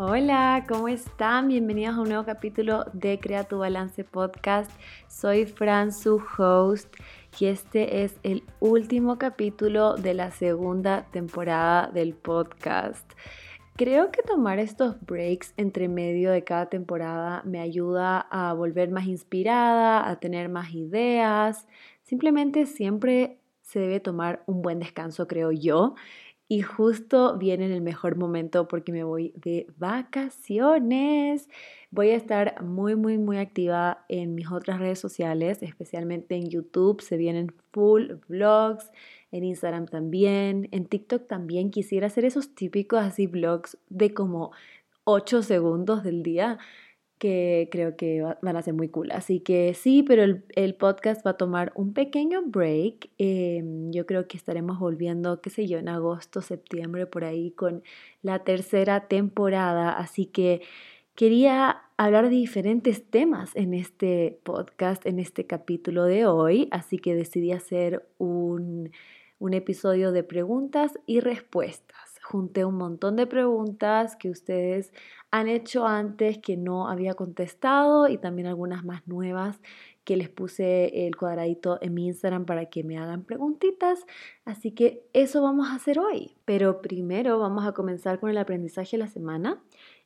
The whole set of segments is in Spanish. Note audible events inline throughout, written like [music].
Hola, ¿cómo están? Bienvenidos a un nuevo capítulo de Crea tu Balance Podcast. Soy Fran, su host, y este es el último capítulo de la segunda temporada del podcast. Creo que tomar estos breaks entre medio de cada temporada me ayuda a volver más inspirada, a tener más ideas. Simplemente siempre se debe tomar un buen descanso, creo yo. Y justo viene en el mejor momento porque me voy de vacaciones. Voy a estar muy, muy, muy activa en mis otras redes sociales, especialmente en YouTube. Se vienen full vlogs, en Instagram también, en TikTok también. Quisiera hacer esos típicos así vlogs de como 8 segundos del día que creo que van a ser muy cool. Así que sí, pero el, podcast va a tomar un pequeño break. Em, yo creo que estaremos volviendo, qué sé yo, en agosto, septiembre, por ahí con la tercera temporada. Así que quería hablar de diferentes temas en este podcast, en este capítulo de hoy. Así que decidí hacer un, un episodio de preguntas y respuestas junté un montón de preguntas que ustedes han hecho antes que no había contestado y también algunas más nuevas que les puse el cuadradito en mi Instagram para que me hagan preguntitas. Así que eso vamos a hacer hoy. Pero primero vamos a comenzar con el aprendizaje de la semana.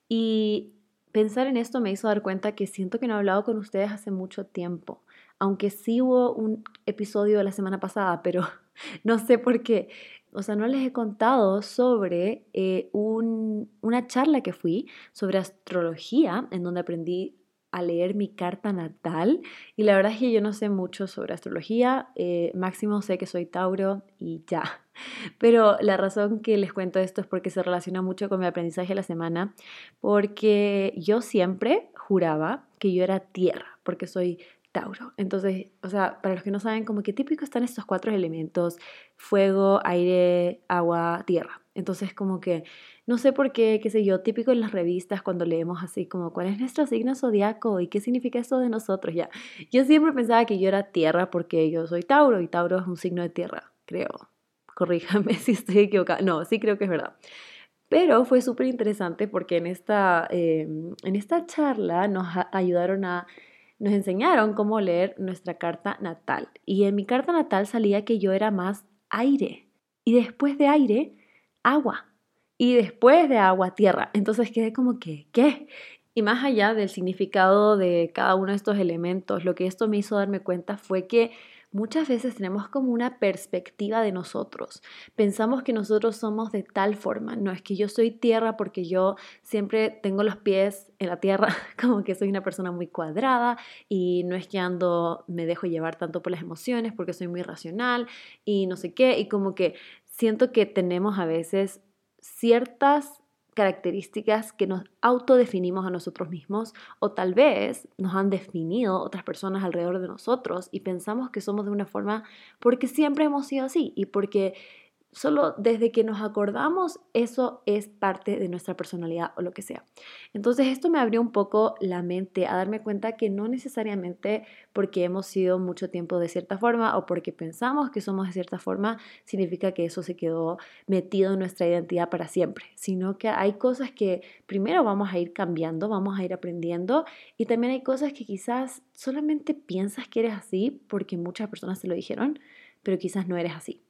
Y pensar en esto me hizo dar cuenta que siento que no he hablado con ustedes hace mucho tiempo. Aunque sí hubo un episodio de la semana pasada, pero [laughs] no sé por qué o sea, no les he contado sobre eh, una charla que fui sobre astrología, en donde aprendí a leer mi carta natal. Y la verdad es que yo no sé mucho sobre astrología, eh, máximo sé que soy Tauro y ya. [laughs] Pero la razón que les cuento esto es porque se relaciona mucho con mi aprendizaje de la semana, porque yo siempre juraba que yo era tierra, porque soy Tauro. Entonces, o sea, para los que no saben, como que típico están estos cuatro elementos, fuego, aire, agua, tierra. Entonces, como que, no sé por qué, qué sé yo, típico en las revistas cuando leemos así como, ¿cuál es nuestro signo zodiaco y qué significa eso de nosotros? Ya, yo siempre pensaba que yo era tierra porque yo soy Tauro y Tauro es un signo de tierra, creo. Corríjame [laughs] si estoy equivocada. No, sí creo que es verdad. Pero fue súper interesante porque en esta, em, en esta charla nos ayudaron a nos enseñaron cómo leer nuestra carta natal. Y en mi carta natal salía que yo era más aire. Y después de aire, agua. Y después de agua, tierra. Entonces quedé como que, ¿qué? Y más allá del significado de cada uno de estos elementos, lo que esto me hizo darme cuenta fue que muchas veces tenemos como una perspectiva de nosotros. Pensamos que nosotros somos de tal forma. No es que yo soy tierra porque yo siempre tengo los pies en la tierra, [laughs] como que soy una persona muy cuadrada y no es que ando, me dejo llevar tanto por las emociones porque soy muy racional y no sé qué. Y como que siento que tenemos a veces ciertas características que nos autodefinimos a nosotros mismos o tal vez nos han definido otras personas alrededor de nosotros y pensamos que somos de una forma porque siempre hemos sido así y porque solo desde que nos acordamos, eso es parte de nuestra personalidad o lo que sea. Entonces esto me abrió un poco la mente a darme cuenta que no necesariamente porque hemos sido mucho tiempo de cierta forma o porque pensamos que somos de cierta forma, significa que eso se quedó metido en nuestra identidad para siempre, sino que hay cosas que primero vamos a ir cambiando, vamos a ir aprendiendo y también hay cosas que quizás solamente piensas que eres así porque muchas personas te lo dijeron, pero quizás no eres así.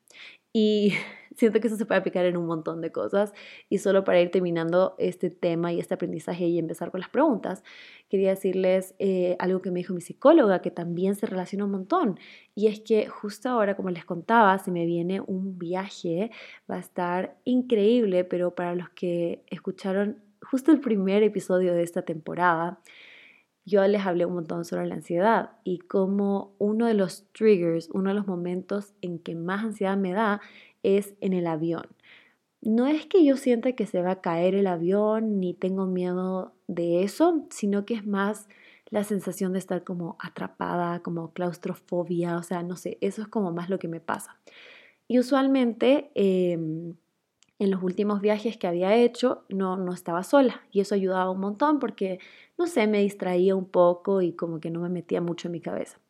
Y [laughs] siento que eso se puede aplicar en un montón de cosas. Y solo para ir terminando este tema y este aprendizaje y empezar con las preguntas, quería decirles eh, algo que me dijo mi psicóloga, que también se relaciona un montón. Y es que justo ahora, como les contaba, se me viene un viaje, va a estar increíble, pero para los que escucharon justo el primer episodio de esta temporada, yo les hablé un montón sobre la ansiedad y como uno de los triggers, uno de los momentos en que más ansiedad me da es en el avión. No es que yo sienta que se va a caer el avión ni tengo miedo de eso, sino que es más la sensación de estar como atrapada, como claustrofobia, o sea, no sé, eso es como más lo que me pasa. Y usualmente em, en los últimos viajes que había hecho no, no estaba sola y eso ayudaba un montón porque, no sé, me distraía un poco y como que no me metía mucho en mi cabeza.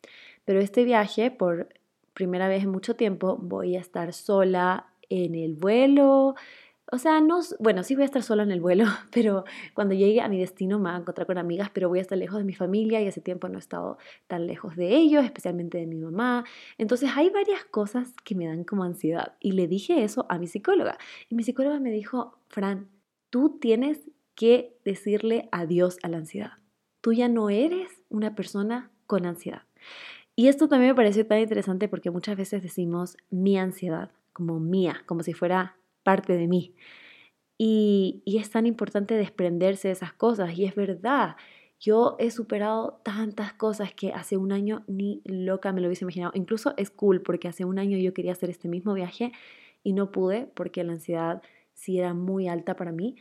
Pero este viaje, por primera vez en mucho tiempo, voy a estar sola en el vuelo, o sea, no, bueno, sí voy a estar sola en el vuelo, [laughs] pero cuando llegue a mi destino me voy a encontrar con amigas, pero voy a estar lejos de mi familia y hace tiempo no he estado tan lejos de ellos, especialmente de mi mamá. Entonces hay varias cosas que me dan como ansiedad. Y le dije eso a mi psicóloga. Y mi psicóloga me dijo, Fran, tú tienes que decirle adiós a la ansiedad. Tú ya no eres una persona con ansiedad. Y esto también me pareció tan interesante porque muchas veces decimos mi ansiedad, como mía, como si fuera parte de mí. Y, es tan importante desprenderse de esas cosas. Y es verdad, yo he superado tantas cosas que hace un año ni loca me lo hubiese imaginado. Incluso es cool porque hace un año yo quería hacer este mismo viaje y no pude porque la ansiedad sí era muy alta para mí.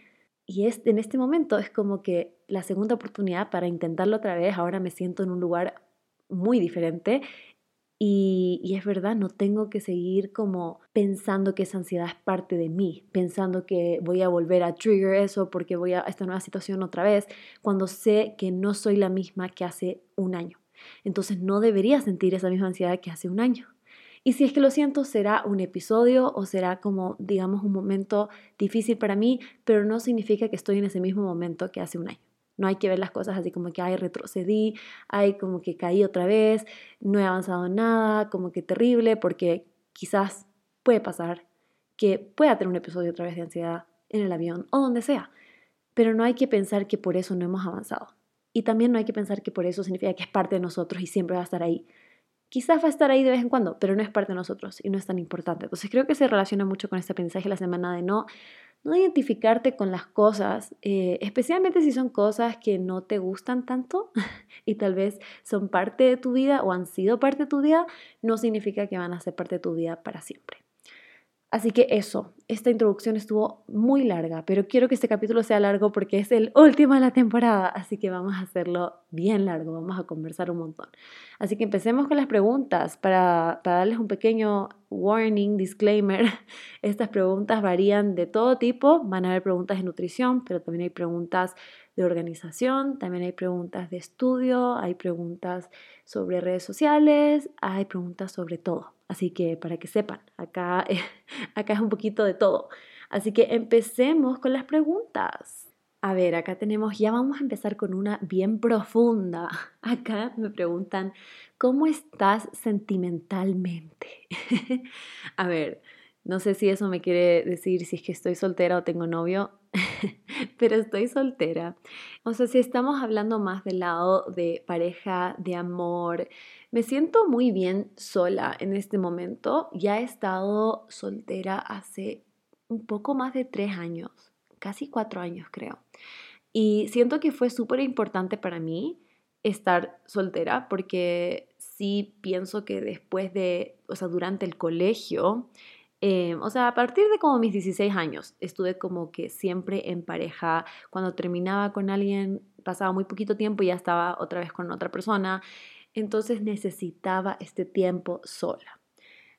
Y es, en este momento es como que la segunda oportunidad para intentarlo otra vez. Ahora me siento en un lugar muy diferente y, es verdad, no tengo que seguir como pensando que esa ansiedad es parte de mí, pensando que voy a volver a trigger eso porque voy a esta nueva situación otra vez, cuando sé que no soy la misma que hace un año. Entonces no debería sentir esa misma ansiedad que hace un año. Y si es que lo siento, será un episodio o será como, digamos, un momento difícil para mí, pero no significa que estoy en ese mismo momento que hace un año. No hay que ver las cosas así como que, ay, retrocedí, ay, como que caí otra vez, no he avanzado nada, como que terrible, porque quizás puede pasar que pueda tener un episodio otra vez de ansiedad en el avión o donde sea. Pero no hay que pensar que por eso no hemos avanzado. Y también no hay que pensar que por eso significa que es parte de nosotros y siempre va a estar ahí. Quizás va a estar ahí de vez en cuando, pero no es parte de nosotros y no es tan importante. Entonces creo que se relaciona mucho con este aprendizaje la semana de no no identificarte con las cosas, eh, especialmente si son cosas que no te gustan tanto [laughs] y tal vez son parte de tu vida o han sido parte de tu vida, no significa que van a ser parte de tu vida para siempre. Así que eso, esta introducción estuvo muy larga, pero quiero que este capítulo sea largo porque es el último de la temporada, así que vamos a hacerlo bien largo, vamos a conversar un montón. Así que empecemos con las preguntas para, darles un pequeño warning, disclaimer. [laughs] Estas preguntas varían de todo tipo, van a haber preguntas de nutrición, pero también hay preguntas de organización, también hay preguntas de estudio, hay preguntas sobre redes sociales, hay preguntas sobre todo. Así que para que sepan, acá, [laughs] acá es un poquito de todo. Así que empecemos con las preguntas. A ver, acá tenemos, ya vamos a empezar con una bien profunda. [laughs] Acá me preguntan, ¿cómo estás sentimentalmente? [laughs] a ver, no sé si eso me quiere decir si es que estoy soltera o tengo novio. [laughs] pero estoy soltera. O sea, si estamos hablando más del lado de pareja, de amor, me siento muy bien sola en este momento. Ya he estado soltera hace un poco más de tres años, casi cuatro años creo. Y siento que fue súper importante para mí estar soltera porque sí pienso que después de, o sea, durante el colegio, Em, o sea, a partir de como mis 16 años estuve como que siempre en pareja. Cuando terminaba con alguien pasaba muy poquito tiempo y ya estaba otra vez con otra persona. Entonces necesitaba este tiempo sola.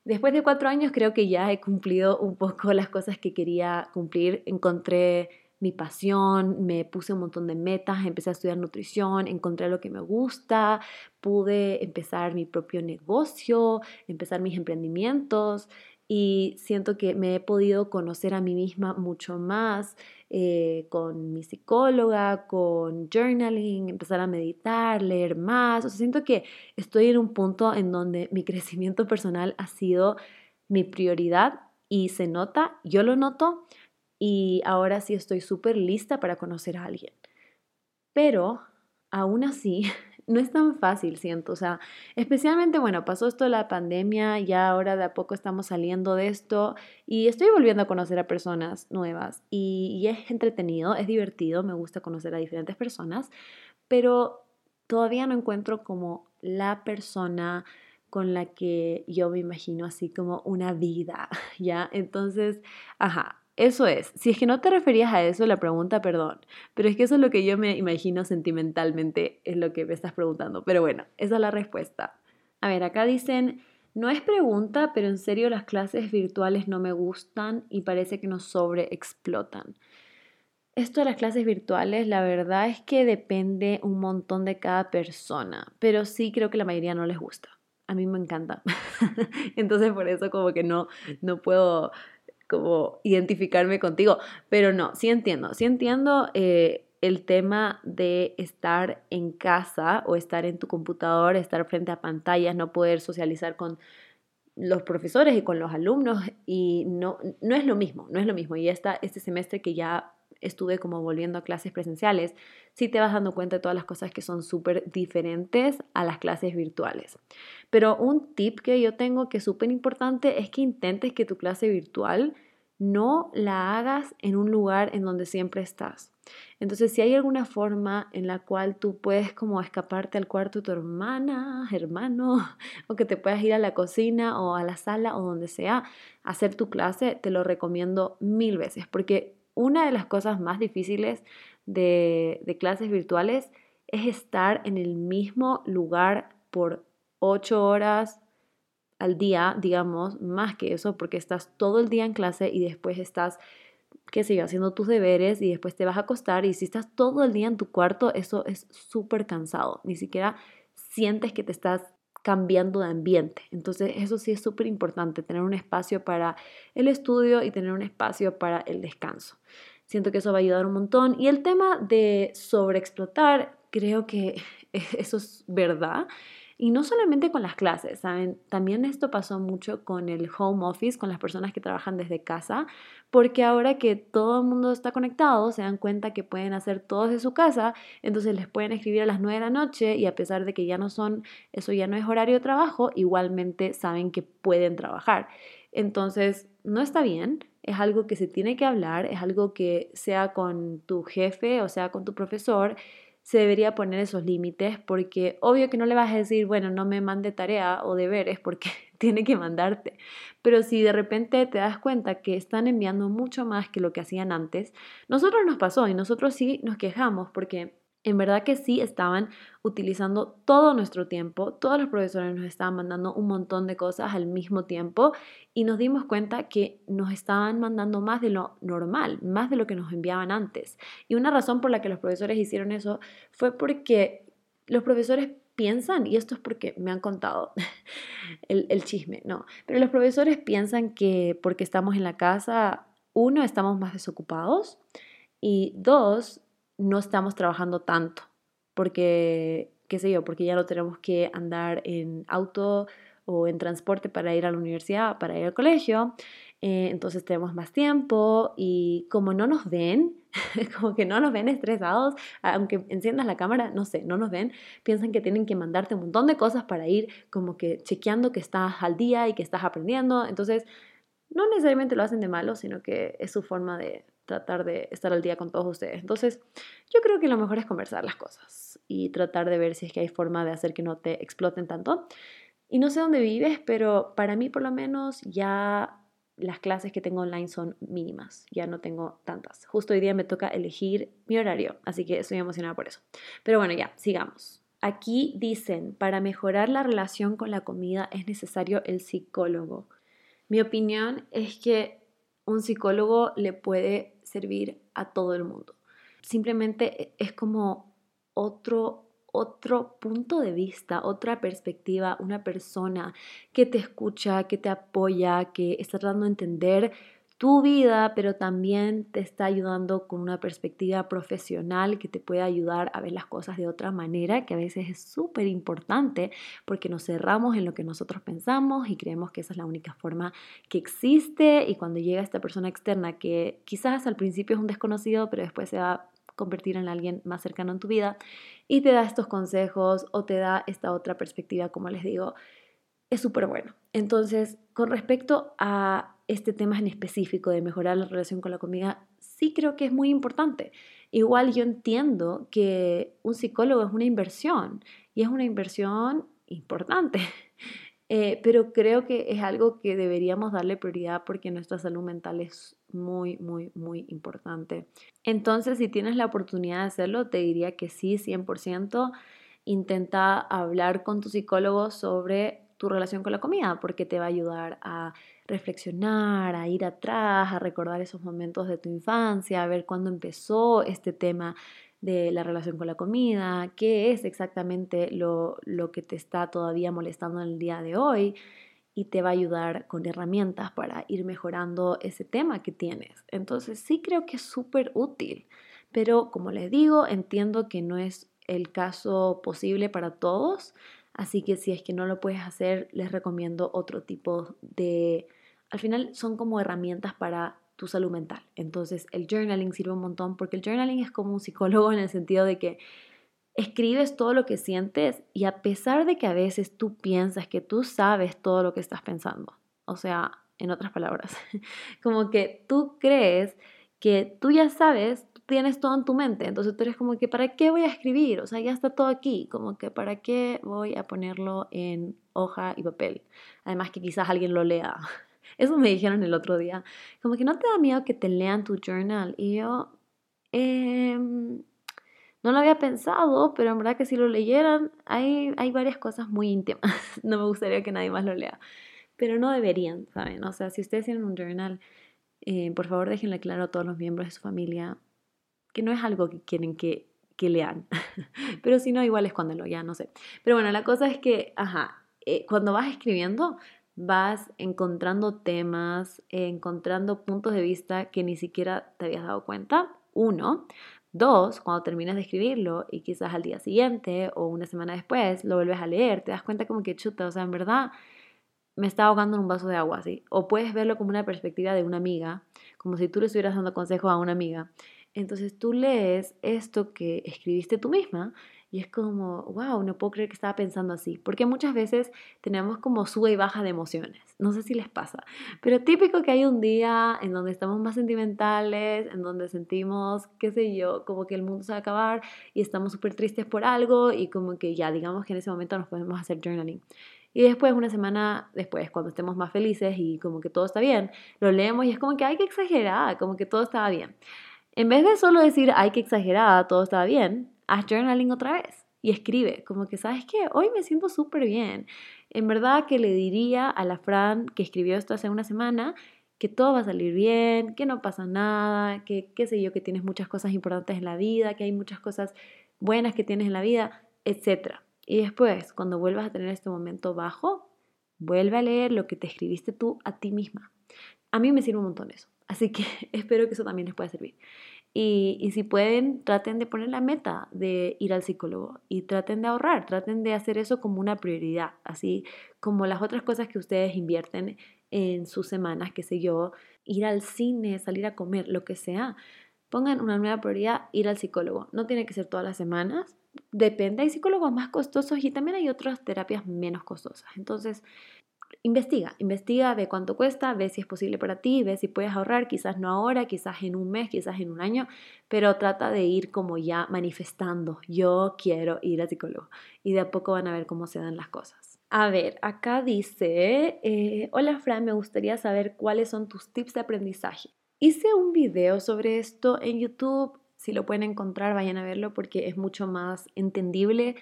Después de cuatro años creo que ya he cumplido un poco las cosas que quería cumplir. Encontré mi pasión, me puse un montón de metas, empecé a estudiar nutrición, encontré lo que me gusta, pude empezar mi propio negocio, empezar mis emprendimientos y siento que me he podido conocer a mí misma mucho más eh, con mi psicóloga, con journaling, empezar a meditar, leer más. Siento que estoy en un punto en donde mi [laughs] crecimiento personal ha sido mi prioridad y se nota, yo lo noto y ahora sí estoy súper lista para conocer a alguien. Pero aún así [laughs] no es tan fácil, siento. O sea, especialmente, bueno, pasó esto la pandemia, ya ahora de a poco estamos saliendo de esto y estoy volviendo a conocer a personas nuevas y, y es entretenido, es divertido, me gusta conocer a diferentes personas, pero todavía no encuentro como la persona con la que yo me imagino así como una vida, [laughs] ¿ya? Entonces, ajá, eso es. Si es que no te referías a eso, la pregunta, perdón. Pero es que eso es lo que yo me imagino sentimentalmente, es lo que me estás preguntando. Pero bueno, esa es la respuesta. A ver, acá dicen, no es pregunta, pero en serio las clases virtuales no me gustan y parece que nos sobreexplotan. Esto de las clases virtuales, la verdad es que depende un montón de cada persona, pero sí creo que la mayoría no les gusta. A mí me encanta. [laughs] Entonces por eso como que no, no puedo como identificarme contigo, pero no, sí entiendo, sí entiendo eh, el tema de estar en casa o estar en tu computador, estar frente a pantallas, no poder socializar con los profesores y con los alumnos y no, no es lo mismo, no es lo mismo. Y esta, este semestre que ya estuve como volviendo a clases presenciales, sí te vas dando cuenta de todas las cosas que son súper diferentes a las clases virtuales. Pero un tip que yo tengo que es súper importante es que intentes que tu clase virtual no la hagas en un lugar en donde siempre estás. Entonces, si hay alguna forma en la cual tú puedes como escaparte al cuarto de tu hermana, hermano, [laughs] o que te puedas ir a la cocina o a la sala o donde sea, hacer tu clase, te lo recomiendo mil veces, porque una de las cosas más difíciles de, clases virtuales es estar en el mismo lugar por ocho horas al día, digamos, más que eso, porque estás todo el día en clase y después estás, qué sé yo, haciendo tus deberes y después te vas a acostar y si estás todo el día en tu cuarto, eso es súper cansado, ni siquiera sientes que te estás cambiando de ambiente. Entonces, eso sí es súper importante, tener un espacio para el estudio y tener un espacio para el descanso. Siento que eso va a ayudar un montón. Y el tema de sobreexplotar, creo que [laughs] eso es verdad. Y no solamente con las clases, ¿saben? También esto pasó mucho con el home office, con las personas que trabajan desde casa, porque ahora que todo el mundo está conectado, se dan cuenta que pueden hacer todo desde su casa, entonces les pueden escribir a las 9 de la noche y a pesar de que ya no son, eso ya no es horario de trabajo, igualmente saben que pueden trabajar. Entonces, no está bien, es algo que se tiene que hablar, es algo que sea con tu jefe o sea con tu profesor, se debería poner esos límites porque obvio que no le vas a decir, bueno, no me mande tarea o deberes porque [laughs] tiene que mandarte. Pero si de repente te das cuenta que están enviando mucho más que lo que hacían antes, nosotros nos pasó y nosotros sí nos quejamos porque en verdad que sí estaban utilizando todo nuestro tiempo, todos los profesores nos estaban mandando un montón de cosas al mismo tiempo y nos dimos cuenta que nos estaban mandando más de lo normal, más de lo que nos enviaban antes. Y una razón por la que los profesores hicieron eso fue porque los profesores piensan, y esto es porque me han contado [laughs] el, el chisme, no, pero los profesores piensan que porque estamos en la casa, uno, estamos más desocupados y dos, no estamos trabajando tanto, porque, qué sé yo, porque ya no tenemos que andar en auto o en transporte para ir a la universidad, para ir al colegio, eh, entonces tenemos más tiempo y como no nos ven, [laughs] como que no nos ven estresados, aunque enciendas la cámara, no sé, no nos ven, piensan que tienen que mandarte un montón de cosas para ir como que chequeando que estás al día y que estás aprendiendo, entonces no necesariamente lo hacen de malo, sino que es su forma de tratar de estar al día con todos ustedes. Entonces, yo creo que lo mejor es conversar las cosas y tratar de ver si es que hay forma de hacer que no te exploten tanto. Y no sé dónde vives, pero para mí por lo menos ya las clases que tengo online son mínimas, ya no tengo tantas. Justo hoy día me toca elegir mi horario, así que estoy emocionada por eso. Pero bueno, ya, sigamos. Aquí dicen, para mejorar la relación con la comida es necesario el psicólogo. Mi opinión es que un psicólogo le puede servir a todo el mundo. Simplemente es como otro, otro punto de vista, otra perspectiva, una persona que te escucha, que te apoya, que está tratando de entender tu vida, pero también te está ayudando con una perspectiva profesional que te puede ayudar a ver las cosas de otra manera, que a veces es súper importante porque nos cerramos en lo que nosotros pensamos y creemos que esa es la única forma que existe y cuando llega esta persona externa que quizás al principio es un desconocido, pero después se va a convertir en alguien más cercano en tu vida y te da estos consejos o te da esta otra perspectiva, como les digo, es súper bueno. Entonces, con respecto a este tema en específico de mejorar la relación con la comida, sí creo que es muy importante. Igual yo entiendo que un psicólogo es una inversión y es una inversión importante, [laughs] eh, pero creo que es algo que deberíamos darle prioridad porque nuestra salud mental es muy, muy, muy importante. Entonces, si tienes la oportunidad de hacerlo, te diría que sí, 100%. Intenta hablar con tu psicólogo sobre tu relación con la comida porque te va a ayudar a reflexionar, a ir atrás, a recordar esos momentos de tu infancia, a ver cuándo empezó este tema de la relación con la comida, qué es exactamente lo, lo que te está todavía molestando en el día de hoy. y te va a ayudar con herramientas para ir mejorando ese tema que tienes. Entonces sí creo que es súper útil, pero como les digo, entiendo que no es el caso posible para todos, así que si es que no lo puedes hacer, les recomiendo otro tipo de... Al final son como herramientas para tu salud mental. Entonces el journaling sirve un montón porque el journaling es como un psicólogo [laughs] en el sentido de que escribes todo lo que sientes y a pesar de que a veces tú piensas que tú sabes todo lo que estás pensando, o sea, en otras palabras, [laughs] como que tú crees que tú ya sabes, tú tienes todo en tu mente, entonces tú eres como que, ¿para qué voy a escribir? O sea, ya está todo aquí, como que, ¿para qué voy a ponerlo en hoja y papel? Además que quizás alguien lo lea. Eso me dijeron el otro día, como que no te da miedo que te lean tu journal y yo... Eh, no lo había pensado, pero en verdad que si lo leyeran, hay, hay varias cosas muy íntimas. [laughs] no me gustaría que nadie más lo lea. Pero no deberían, ¿saben? O sea, si ustedes tienen un journal, eh, por favor déjenle claro a todos los miembros de su familia que no es algo que quieren que, que lean. [laughs] pero si no, igual es cuando lo ya, no sé. Pero bueno, la cosa es que, ajá, eh, cuando vas escribiendo, vas encontrando temas, encontrando puntos de vista que ni siquiera te habías dado cuenta. Uno, Dos, cuando terminas de escribirlo y quizás al día siguiente o una semana después lo vuelves a leer, te das cuenta como que chuta, o sea, en verdad me está ahogando en un vaso de agua, ¿sí? O puedes verlo como una perspectiva de una amiga, como si tú le estuvieras dando consejo a una amiga. Entonces tú lees esto que escribiste tú misma y es como, wow, no puedo creer que estaba pensando así. Porque muchas veces tenemos como sube y baja de emociones. No sé si les pasa. Pero típico que hay un día en donde estamos más sentimentales, en donde sentimos, qué sé yo, como que el mundo se va a acabar y estamos súper tristes por algo y como que ya, digamos que en ese momento nos podemos hacer journaling. Y después, una semana después, cuando estemos más felices y como que todo está bien, lo leemos y es como que hay que exagerar, como que todo estaba bien. En vez de solo decir hay que exagerar, todo estaba bien, haz journaling otra vez y escribe, como que, ¿sabes qué? Hoy me siento súper bien. En verdad que le diría a la Fran que escribió esto hace una semana que todo va a salir bien, que no pasa nada, que qué sé yo, que tienes muchas cosas importantes en la vida, que hay muchas cosas buenas que tienes en la vida, etc. Y después, cuando vuelvas a tener este momento bajo, vuelve a leer lo que te escribiste tú a ti misma. A mí me sirve un montón eso, así que [laughs] espero que eso también les pueda servir. Y, si pueden, traten de poner la meta de ir al psicólogo y traten de ahorrar, traten de hacer eso como una prioridad, así como las otras cosas que ustedes invierten en sus semanas, qué sé yo, ir al cine, salir a comer, lo que sea. Pongan una nueva prioridad, ir al psicólogo. No tiene que ser todas las semanas, depende, hay psicólogos más costosos y también hay otras terapias menos costosas. Entonces, investiga, investiga, ve cuánto cuesta, ve si es posible para ti, ve si puedes ahorrar, quizás no ahora, quizás en un mes, quizás en un año, pero trata de ir como ya manifestando, yo quiero ir al psicólogo y de a poco van a ver cómo se dan las cosas. A ver, acá dice, eh, hola Fran, me gustaría saber cuáles son tus tips de aprendizaje. Hice un video sobre esto en YouTube, si lo pueden encontrar, vayan a verlo porque es mucho más entendible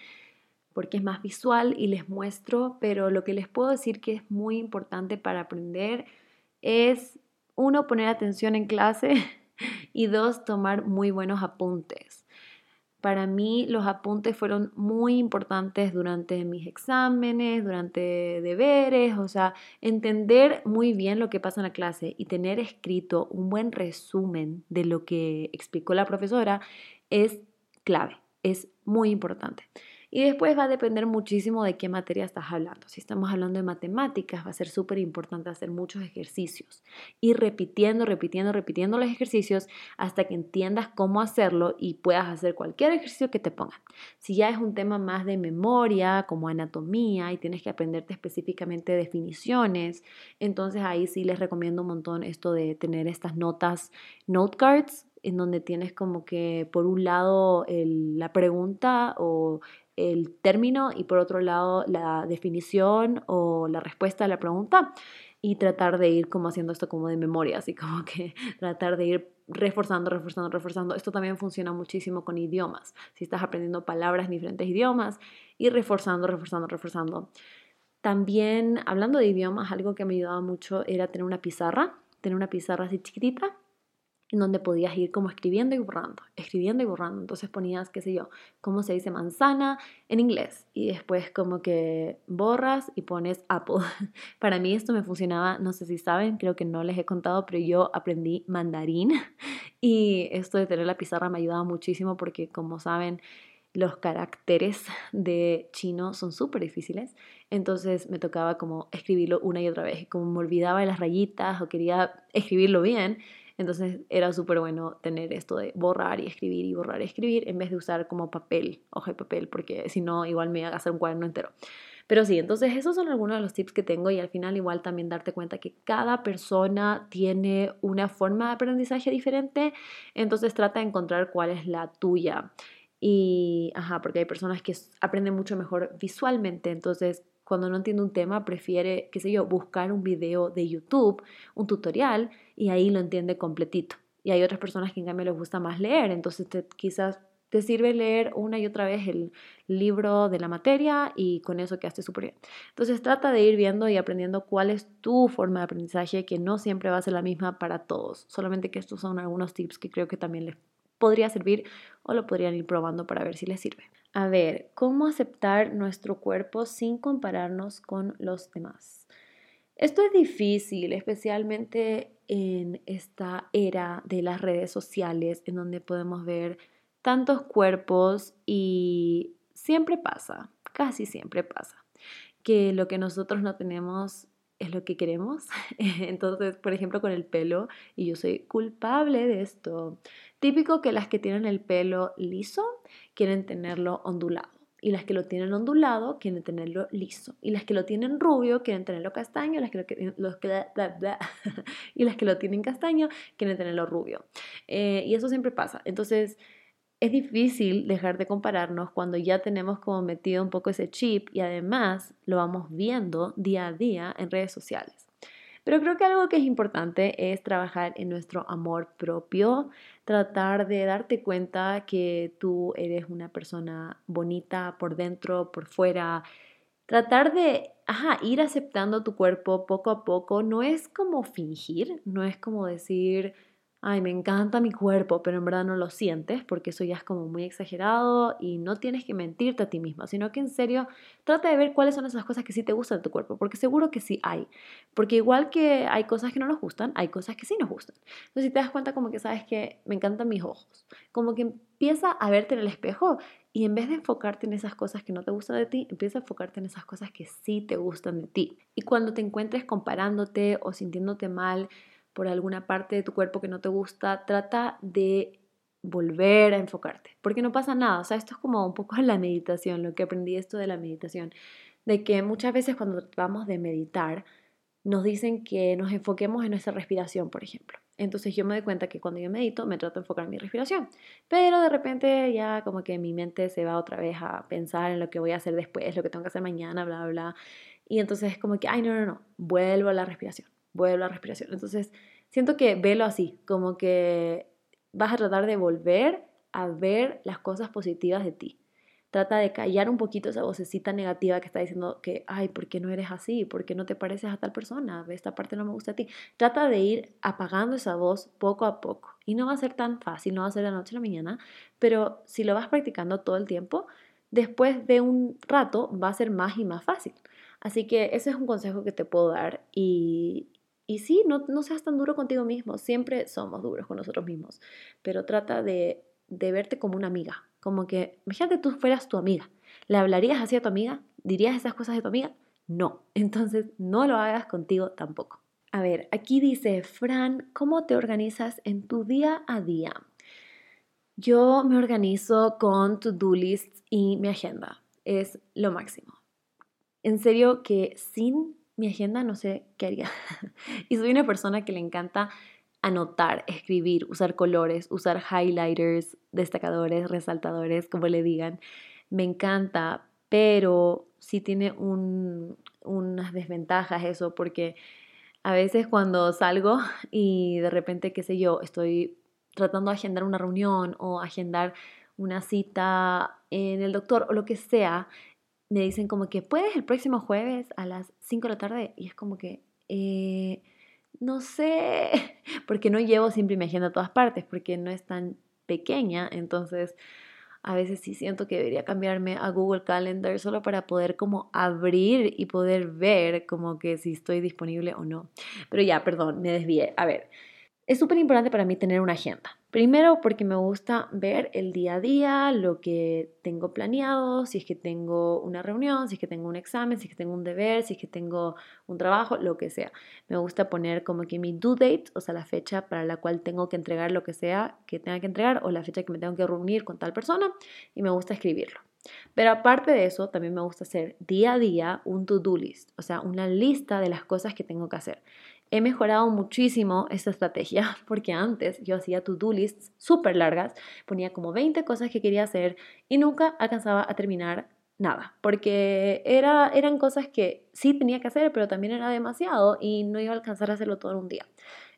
porque es más visual y les muestro, pero lo que les puedo decir que es muy importante para aprender es, uno, poner atención en clase [laughs] y dos, tomar muy buenos apuntes. Para mí los apuntes fueron muy importantes durante mis exámenes, durante deberes, o sea, entender muy bien lo que pasa en la clase y tener escrito un buen resumen de lo que explicó la profesora es clave, es muy importante. Y después va a depender muchísimo de qué materia estás hablando. Si estamos hablando de matemáticas, va a ser súper importante hacer muchos ejercicios. Ir repitiendo, repitiendo, repitiendo los ejercicios hasta que entiendas cómo hacerlo y puedas hacer cualquier ejercicio que te pongan. Si ya es un tema más de memoria, como anatomía, y tienes que aprenderte específicamente definiciones, entonces ahí sí les recomiendo un montón esto de tener estas notas, note cards, en donde tienes como que por un lado la pregunta o el término y por otro lado la definición o la respuesta a la pregunta y tratar de ir como haciendo esto como de memoria, así como que [laughs] tratar de ir reforzando, reforzando, reforzando. Esto también funciona muchísimo con idiomas. Si estás aprendiendo palabras en diferentes idiomas, y reforzando, reforzando, reforzando. También hablando de idiomas, algo que me ayudaba mucho era tener una pizarra, tener una pizarra así chiquitita en donde podías ir como escribiendo y borrando, escribiendo y borrando. Entonces ponías, qué sé yo, cómo se dice manzana en inglés. Y después como que borras y pones Apple. [laughs] Para mí esto me funcionaba, no sé si saben, creo que no les he contado, pero yo aprendí mandarín. [laughs] Y esto de tener la pizarra me ayudaba muchísimo porque como saben, los caracteres de chino son súper difíciles, entonces me tocaba como escribirlo una y otra vez, como me olvidaba de las rayitas o quería escribirlo bien, entonces era súper bueno tener esto de borrar y escribir y borrar y escribir en vez de usar como papel, hoja de papel, porque si no igual me iba a hacer un cuaderno entero. Pero sí, entonces esos son algunos de los tips que tengo y al final igual también darte cuenta que cada persona tiene una forma de aprendizaje diferente, entonces trata de encontrar cuál es la tuya. Y, ajá, porque hay personas que aprenden mucho mejor visualmente, entonces cuando no entiende un tema, prefiere, qué sé yo, buscar un video de YouTube, un tutorial, y ahí lo entiende completito. Y hay otras personas que en cambio les gusta más leer, entonces quizás te sirve leer una y otra vez el libro de la materia y con eso quedaste súper bien. Entonces trata de ir viendo y aprendiendo cuál es tu forma de aprendizaje, que no siempre va a ser la misma para todos, solamente que estos son algunos tips que creo que también les podría servir o lo podrían ir probando para ver si les sirve. A ver, ¿cómo aceptar nuestro cuerpo sin compararnos con los demás? Esto es difícil, especialmente en esta era de las redes sociales, en donde podemos ver tantos cuerpos y siempre pasa, casi siempre pasa, que lo que nosotros no tenemos es lo que queremos. [laughs] Entonces, por ejemplo, con el pelo, y yo soy culpable de esto. Típico que las que tienen el pelo liso quieren tenerlo ondulado. Y las que lo tienen ondulado quieren tenerlo liso. Y las que lo tienen rubio quieren tenerlo castaño. Las que [laughs] y las que lo tienen castaño quieren tenerlo rubio. Eh, y eso siempre pasa. Entonces, es difícil dejar de compararnos cuando ya tenemos como metido un poco ese chip y además lo vamos viendo día a día en redes sociales. Pero creo que algo que es importante es trabajar en nuestro amor propio, tratar de darte cuenta que tú eres una persona bonita por dentro, por fuera, tratar de ir aceptando tu cuerpo poco a poco. No es como fingir, no es como decir, ay, me encanta mi cuerpo, pero en verdad no lo sientes porque eso ya es como muy exagerado y no tienes que mentirte a ti misma, sino que en serio trata de ver cuáles son esas cosas que sí te gustan de tu cuerpo, porque seguro que sí hay, porque igual que hay cosas que no nos gustan, hay cosas que sí nos gustan. Entonces si te das cuenta como que sabes que me encantan mis ojos, como que empieza a verte en el espejo y en vez de enfocarte en esas cosas que no te gustan de ti, empieza a enfocarte en esas cosas que sí te gustan de ti. Y cuando te encuentres comparándote o sintiéndote mal, por alguna parte de tu cuerpo que no te gusta, trata de volver a enfocarte, porque no pasa nada, o sea, esto es como un poco [laughs] la meditación, lo que aprendí esto de la meditación, de que muchas veces cuando tratamos de meditar, nos dicen que nos enfoquemos en nuestra respiración, por ejemplo. Entonces yo me doy cuenta que cuando yo medito me trato de enfocar en mi respiración, pero de repente ya como que mi mente se va otra vez a pensar en lo que voy a hacer después, lo que tengo que hacer mañana, bla, bla, bla. Y entonces es como que, ay, no, no, no, vuelvo a la respiración vuelvo a la respiración. Entonces, siento que velo así, como que vas a tratar de volver a ver las cosas positivas de ti. Trata de callar un poquito esa vocecita negativa que está diciendo que, ay, ¿por qué no eres así? ¿Por qué no te pareces a tal persona? Esta parte no me gusta a ti. Trata de ir apagando esa voz poco a poco. Y no va a ser tan fácil, no va a ser de la noche a la mañana, pero si lo vas practicando todo el tiempo, después de un rato va a ser más y más fácil. Así que ese es un consejo que te puedo dar y, y sí, no, no seas tan duro contigo mismo, siempre somos duros con nosotros mismos, pero trata de, de verte como una amiga, como que, imagínate tú fueras tu amiga, ¿le hablarías así a tu amiga? ¿Dirías esas cosas de tu amiga? No, [laughs] entonces no lo hagas contigo tampoco. A ver, aquí dice, Fran, ¿cómo te organizas en tu día a día? Yo me organizo con to-do lists y mi agenda. Es lo máximo. En serio que sin mi agenda no sé qué haría. [laughs] y soy una persona que le encanta anotar, escribir, usar colores, usar highlighters, destacadores, resaltadores, como le digan. Me encanta, pero sí tiene unas desventajas eso, porque a veces cuando salgo [laughs] y de repente, qué sé yo, estoy tratando de agendar una reunión o agendar una cita en el doctor o lo que sea, me dicen como que puedes el próximo jueves a las 5 de la tarde y es como que, eh, no sé, [laughs] porque no llevo siempre mi agenda a todas partes, porque no es tan pequeña, entonces a veces sí siento que debería cambiarme a Google Calendar solo para poder como abrir y poder ver como que si estoy disponible o no. Pero ya, perdón, me desvié. A ver, es súper importante para mí tener una agenda. Primero porque me gusta ver el día a día, lo que tengo planeado, si es que tengo una reunión, si es que tengo un examen, si es que tengo un deber, si es que tengo un trabajo, lo que sea. Me gusta poner como que mi due date, o sea, la fecha para la cual tengo que entregar lo que sea que tenga que entregar o la fecha que me tengo que reunir con tal persona y me gusta escribirlo. Pero aparte de eso, también me gusta hacer día a día un to-do list, o sea, una lista de las cosas que tengo que hacer he mejorado muchísimo esta estrategia [laughs] porque antes yo hacía to-do lists súper largas, ponía como 20 cosas que quería hacer y nunca alcanzaba a terminar nada, porque era, eran cosas que sí tenía que hacer, pero también era demasiado y no iba a alcanzar a hacerlo todo un día.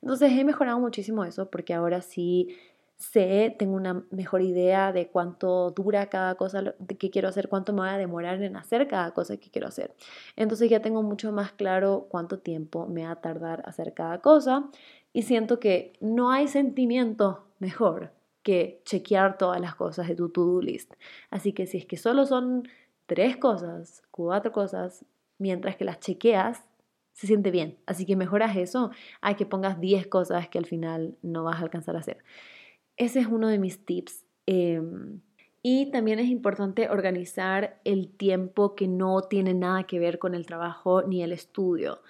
Entonces he mejorado muchísimo eso porque ahora sí sé, tengo una mejor idea de cuánto dura cada cosa que quiero hacer, cuánto me va a demorar en hacer cada cosa que quiero hacer. Entonces ya tengo mucho más claro cuánto tiempo me va a tardar hacer cada cosa y siento que no hay sentimiento mejor que chequear todas las cosas de tu to-do list. Así que si es que solo son tres cosas, cuatro cosas, mientras que las chequeas, se siente bien. Así que mejoras eso a que pongas 10 cosas que al final no vas a alcanzar a hacer. Ese es uno de mis tips. Em, y también es importante organizar el tiempo que no tiene nada que ver con el trabajo ni el estudio.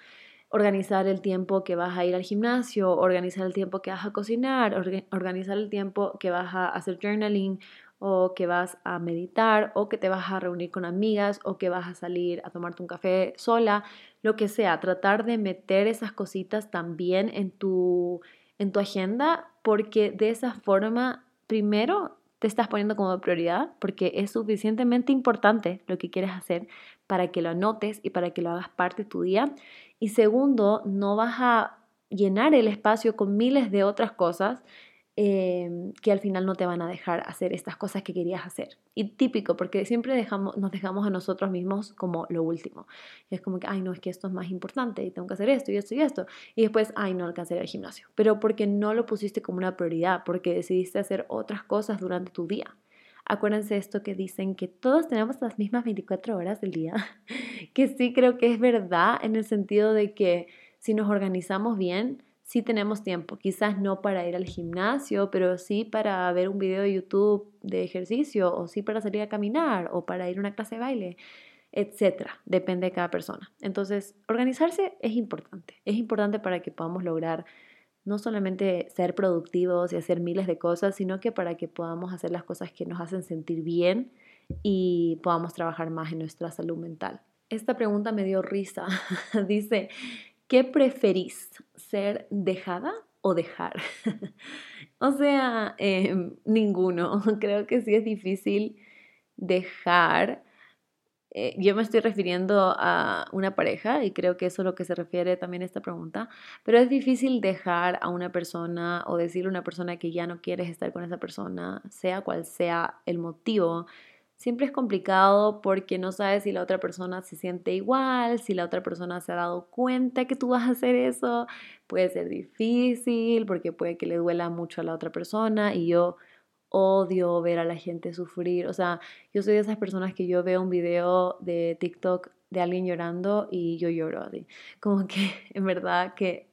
Organizar el tiempo que vas a ir al gimnasio, organizar el tiempo que vas a cocinar, organizar el tiempo que vas a hacer journaling o que vas a meditar o que te vas a reunir con amigas o que vas a salir a tomarte un café sola, lo que sea. Tratar de meter esas cositas también en tu en tu agenda porque de esa forma, primero, te estás poniendo como prioridad porque es suficientemente importante lo que quieres hacer para que lo anotes y para que lo hagas parte de tu día. Y segundo, no vas a llenar el espacio con miles de otras cosas Em, que al final no te van a dejar hacer estas cosas que querías hacer. Y típico, porque siempre dejamos, nos dejamos a nosotros mismos como lo último. es como que, ay, no, es que esto es más importante y tengo que hacer esto y esto y esto. Y después, ay, no alcancé el gimnasio. Pero porque no lo pusiste como una prioridad, porque decidiste hacer otras cosas durante tu día. Acuérdense esto que dicen que todos tenemos las mismas 24 horas del día, [laughs] que sí creo que es verdad en el sentido de que si nos organizamos bien, sí tenemos tiempo, quizás no para ir al gimnasio, pero sí para ver un video de YouTube de ejercicio, o sí para salir a caminar, o para ir a una clase de baile, etcétera. Depende de cada persona. Entonces, organizarse es importante. Es importante para que podamos lograr no solamente ser productivos y hacer miles de cosas, sino que para que podamos hacer las cosas que nos hacen sentir bien y podamos trabajar más en nuestra salud mental. Esta pregunta me dio risa. [laughs] Dice, ¿Qué preferís? ¿Ser dejada o dejar? [laughs] o sea, em, ninguno. [laughs] Creo que sí es difícil dejar. Eh, yo me estoy refiriendo a una pareja y creo que eso es lo que se refiere también a esta pregunta, pero es difícil dejar a una persona o decirle a una persona que ya no quieres estar con esa persona, sea cual sea el motivo siempre es complicado porque no sabes si la otra persona se siente igual, si la otra persona se ha dado cuenta que tú vas a hacer eso. Puede ser difícil porque puede que le duela mucho a la otra persona y yo odio ver a la gente sufrir. O sea, yo soy de esas personas que yo veo un video de TikTok de alguien llorando y yo lloro así. Como que [laughs] en verdad que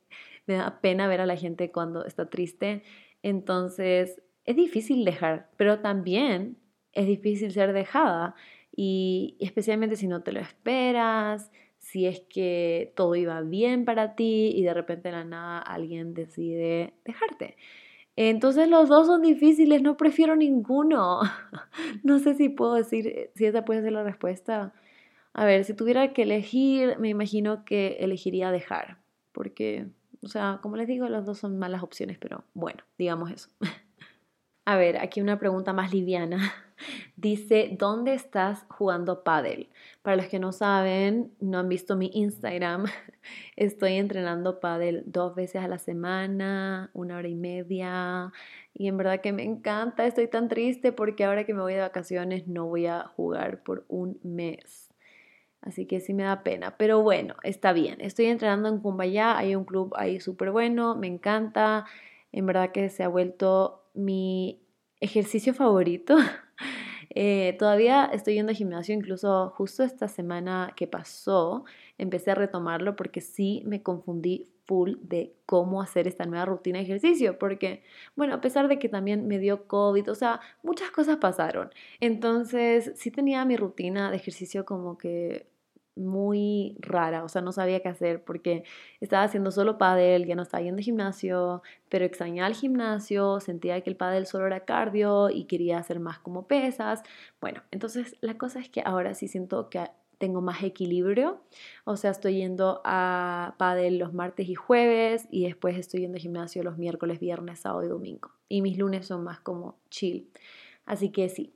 me da pena ver a la gente cuando está triste. Entonces, es difícil dejar, pero también es difícil ser dejada y especialmente si no te lo esperas, si es que todo iba bien para ti y de repente de la nada alguien decide dejarte. Entonces los dos son difíciles, no prefiero ninguno. [laughs] no sé si puedo decir, si esa puede ser la respuesta. A ver, si tuviera que elegir, me imagino que elegiría dejar, porque, o sea, como les digo, los dos son malas opciones, pero bueno, digamos eso. [laughs] A ver, aquí una pregunta más liviana. [laughs] Dice, ¿dónde estás jugando pádel? Para los que no saben, no han visto mi Instagram, [laughs] estoy entrenando pádel dos veces a la semana, una hora y media, y en verdad que me encanta, estoy tan triste porque ahora que me voy de vacaciones no voy a jugar por un mes. Así que sí me da pena. Pero bueno, está bien. Estoy entrenando en Kumbaya. Hay un club ahí súper bueno. Me encanta. En verdad que se ha vuelto mi ejercicio favorito. [laughs] Eh, todavía estoy yendo al gimnasio, incluso justo esta semana que pasó, empecé a retomarlo porque sí me confundí full de cómo hacer esta nueva rutina de ejercicio, porque, bueno, a pesar de que también me dio COVID, o sea, muchas cosas pasaron. Entonces, sí tenía mi rutina de ejercicio como que muy rara, o sea, no sabía qué hacer porque estaba haciendo solo pádel, ya no estaba yendo al gimnasio, pero extrañaba el gimnasio, sentía que el pádel solo era cardio y quería hacer más como pesas. Bueno, entonces la cosa es que ahora sí siento que tengo más equilibrio, o sea, estoy yendo a pádel los martes y jueves y después estoy yendo al gimnasio los miércoles, viernes, sábado y domingo. Y mis lunes son más como chill. Así que sí.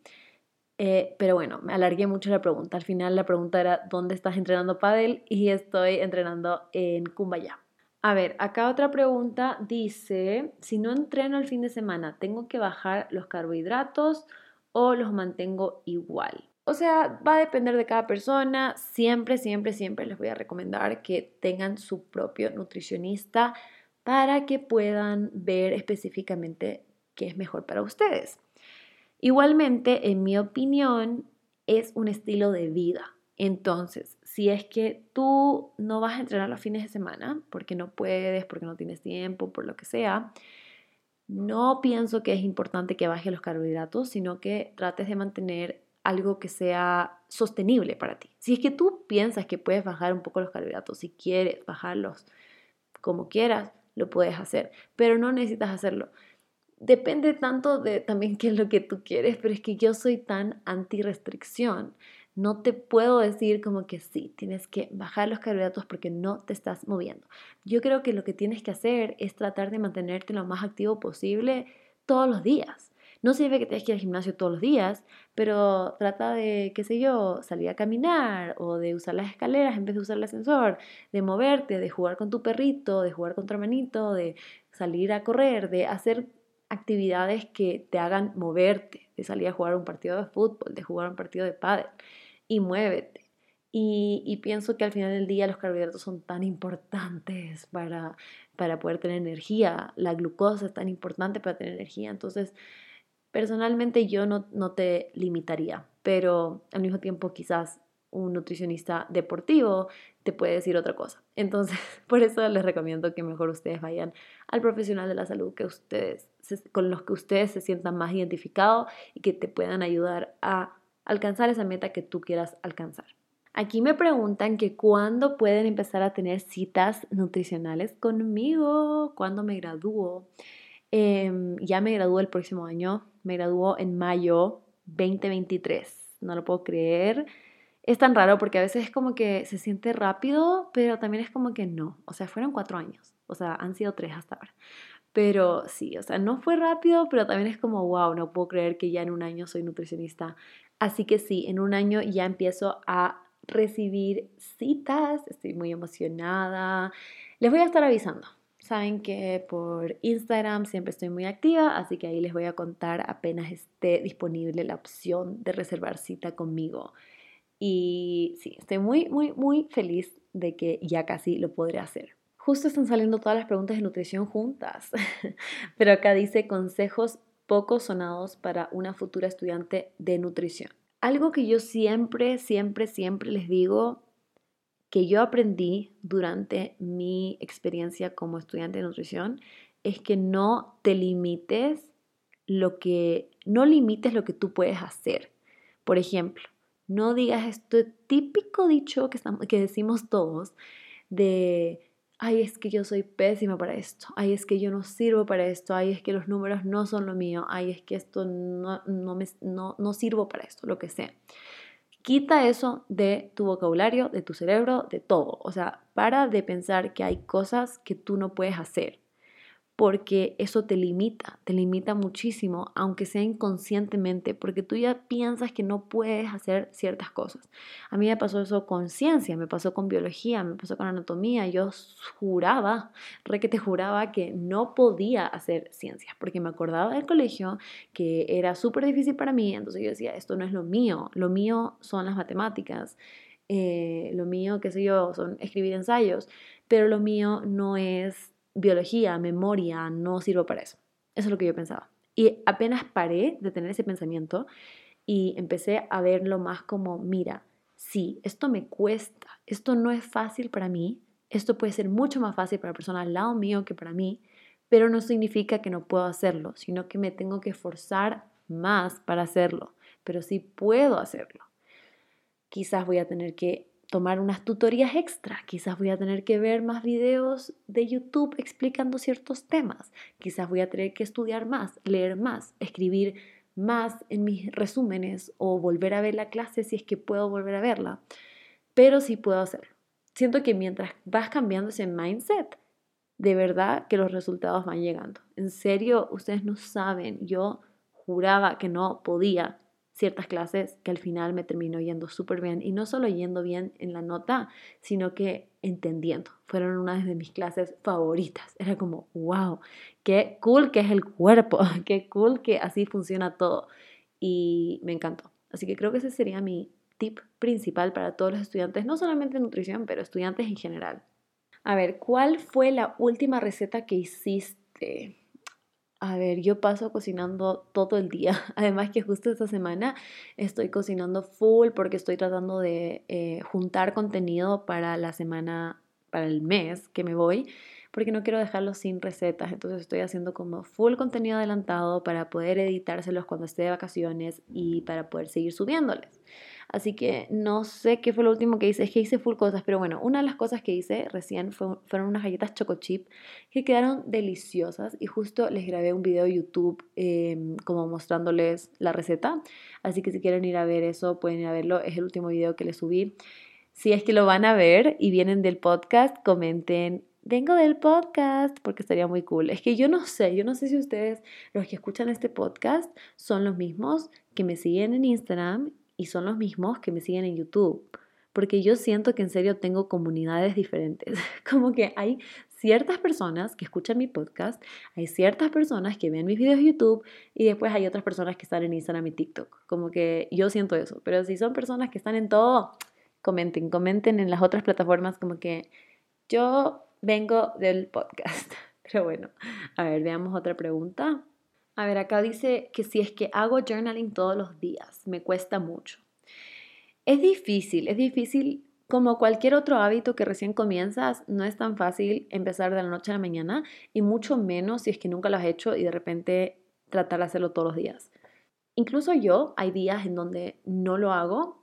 Eh, pero bueno, me alargué mucho la pregunta. Al final la pregunta era, ¿dónde estás entrenando pádel? Y estoy entrenando en Kumbaya. A ver, acá otra pregunta dice, si no entreno el fin de semana, ¿tengo que bajar los carbohidratos o los mantengo igual? O sea, va a depender de cada persona. Siempre, siempre, siempre les voy a recomendar que tengan su propio nutricionista para que puedan ver específicamente qué es mejor para ustedes. Igualmente, en mi opinión, es un estilo de vida. Entonces, si es que tú no vas a entrenar los fines de semana, porque no puedes, porque no tienes tiempo, por lo que sea, no pienso que es importante que bajes los carbohidratos, sino que trates de mantener algo que sea sostenible para ti. Si es que tú piensas que puedes bajar un poco los carbohidratos, si quieres bajarlos como quieras, lo puedes hacer, pero no necesitas hacerlo depende tanto de también qué es lo que tú quieres, pero es que yo soy tan anti-restricción. No te puedo decir como que sí, tienes que bajar los carbohidratos porque no te estás moviendo. Yo creo que lo que tienes que hacer es tratar de mantenerte lo más activo posible todos los días. No sirve que tengas que ir al gimnasio todos los días, pero trata de, qué sé yo, salir a caminar o de usar las escaleras en vez de usar el ascensor, de moverte, de jugar con tu perrito, de jugar con tu hermanito, de salir a correr, de hacer actividades que te hagan moverte, de salir a jugar un partido de fútbol, de jugar un partido de pádel y muévete. Y, pienso que al final del día los carbohidratos son tan importantes para, para poder tener energía, la glucosa es tan importante para tener energía, entonces personalmente yo no, no te limitaría, pero al mismo tiempo quizás un nutricionista deportivo te puede decir otra cosa. Entonces, [laughs] por eso les recomiendo que mejor ustedes vayan al profesional de la salud que ustedes, con los que ustedes se sientan más identificados y que te puedan ayudar a alcanzar esa meta que tú quieras alcanzar. Aquí me preguntan que cuándo pueden empezar a tener citas nutricionales conmigo, cuándo me gradúo. Em, ya me gradúo el próximo año, me gradúo en mayo 2023, no lo puedo creer es tan raro porque a veces es como que se siente rápido, pero también es como que no. O sea, fueron cuatro años. O sea, han sido tres hasta ahora. Pero sí, o sea, no fue rápido, pero también es como, wow, no puedo creer que ya en un año soy nutricionista. Así que sí, en un año ya empiezo a recibir citas, estoy muy emocionada. Les voy a estar avisando. Saben que por Instagram siempre estoy muy activa, así que ahí les voy a contar apenas esté disponible la opción de reservar cita conmigo. Y sí, estoy muy, muy, muy feliz de que ya casi lo podré hacer. Justo están saliendo todas las preguntas de nutrición juntas, [laughs] pero acá dice consejos poco sonados para una futura estudiante de nutrición. Algo que yo siempre, siempre, siempre les digo que yo aprendí durante mi experiencia como estudiante de nutrición es que no te limites lo que, no limites lo que tú puedes hacer. Por ejemplo, no digas esto típico dicho que, que decimos todos de, ay, es que yo soy pésima para esto, ay, es que yo no sirvo para esto, ay, es que los números no son lo mío, ay, es que esto no, no, me, no, no sirvo para esto, lo que sea. Quita eso de tu vocabulario, de tu cerebro, de todo. O sea, para de pensar que hay cosas que tú no puedes hacer porque eso te limita, te limita muchísimo, aunque sea inconscientemente, porque tú ya piensas que no puedes hacer ciertas cosas. A mí me pasó eso con ciencia, me pasó con biología, me pasó con anatomía. Yo juraba, re que te juraba que no podía hacer ciencias, porque me acordaba del colegio que era súper difícil para mí, entonces yo decía, esto no es lo mío, lo mío son las matemáticas. eh, lo mío, qué sé yo, son escribir ensayos, pero lo mío no es biología, memoria, no sirvo para eso. Eso es lo que yo pensaba. Y apenas paré de tener ese pensamiento y empecé a verlo más como, mira, sí, esto me cuesta, esto no es fácil para mí, esto puede ser mucho más fácil para la persona al lado mío que para mí, pero no significa que no puedo hacerlo, sino que me tengo que esforzar más para hacerlo, pero sí puedo hacerlo. Quizás voy a tener que tomar unas tutorías extra, quizás voy a tener que ver más videos de YouTube explicando ciertos temas, quizás voy a tener que estudiar más, leer más, escribir más en mis resúmenes o volver a ver la clase si es que puedo volver a verla, pero sí puedo hacerlo. Siento que mientras vas cambiando ese mindset, de verdad que los resultados van llegando. En serio, ustedes no saben, yo juraba que no podía ciertas clases que al final me terminó yendo súper bien y no solo yendo bien en la nota, sino que entendiendo. Fueron una de mis clases favoritas. Era como, wow, qué cool que es el cuerpo, [laughs] qué cool que así funciona todo. Y me encantó. Así que creo que ese sería mi tip principal para todos los estudiantes, no solamente de nutrición, pero estudiantes en general. A ver, ¿cuál fue la última receta que hiciste? A ver, yo paso cocinando todo el día. [laughs] Además que justo esta semana estoy cocinando full porque estoy tratando de eh, juntar contenido para la semana, para el mes que me voy, porque no quiero dejarlo sin recetas. Entonces estoy haciendo como full contenido adelantado para poder editárselos cuando esté de vacaciones y para poder seguir subiéndoles. Así que no sé qué fue lo último que hice. Es que hice full cosas, pero bueno, una de las cosas que hice recién fueron unas galletas choco chip que quedaron deliciosas y justo les grabé un video de YouTube em, como mostrándoles la receta. Así que si quieren ir a ver eso, pueden ir a verlo. Es el último video que les subí. Si es que lo van a ver y vienen del podcast, comenten vengo del podcast porque estaría muy cool. Es que yo no sé, yo no sé si ustedes, los que escuchan este podcast, son los mismos que me siguen en Instagram y son los mismos que me siguen en YouTube. Porque yo siento que en serio tengo comunidades diferentes. [laughs] Como que hay ciertas personas que escuchan mi podcast, hay ciertas personas que ven mis videos de YouTube y después hay otras personas que están en Instagram y TikTok. Como que yo siento eso. Pero si son personas que están en todo, comenten, comenten en las otras plataformas como que yo vengo del podcast. [laughs] Pero bueno, a ver, veamos otra pregunta. A ver, acá dice que si es que hago journaling todos los días, me cuesta mucho. Es difícil, es difícil como cualquier otro hábito que recién comienzas, no es tan fácil empezar de la noche a la mañana y mucho menos si es que nunca lo has hecho y de repente tratar de hacerlo todos los días. Incluso yo hay días en donde no lo hago.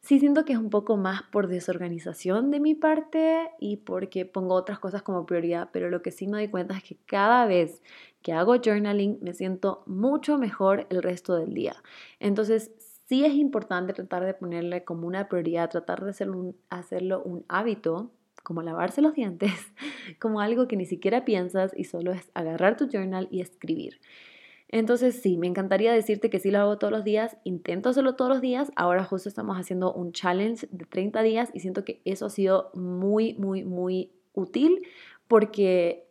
Sí siento que es un poco más por desorganización de mi parte y porque pongo otras cosas como prioridad, pero lo que sí me doy cuenta es que cada vez que hago journaling me siento mucho mejor el resto del día. Entonces, sí es importante tratar de ponerle como una prioridad, tratar de hacerlo un, hábito, como lavarse los dientes, [laughs] como algo que ni siquiera piensas y solo es agarrar tu journal y escribir. Entonces sí, me encantaría decirte que sí lo hago todos los días, intento hacerlo todos los días, ahora justo estamos haciendo un challenge de 30 días y siento que eso ha sido muy, muy, muy útil porque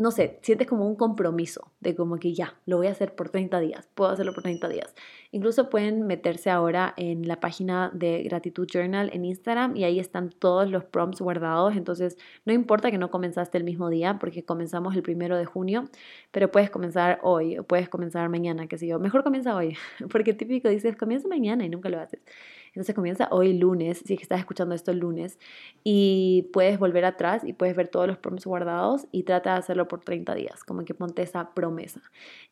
no sé, sientes como un compromiso de como que ya, lo voy a hacer por 30 días, puedo hacerlo por 30 días. Incluso pueden meterse ahora en la página de Gratitud Journal en Instagram y ahí están todos los prompts guardados, entonces no importa que no comenzaste el mismo día porque comenzamos el primero de junio, pero puedes comenzar hoy puedes comenzar mañana, qué sé yo, mejor comienza hoy, [laughs] porque típico dices comienza mañana y nunca lo haces. Entonces comienza hoy lunes, si estás escuchando esto el lunes, y puedes volver atrás y puedes ver todos los prompts guardados y trata de hacerlo por 30 días, como que ponte esa promesa.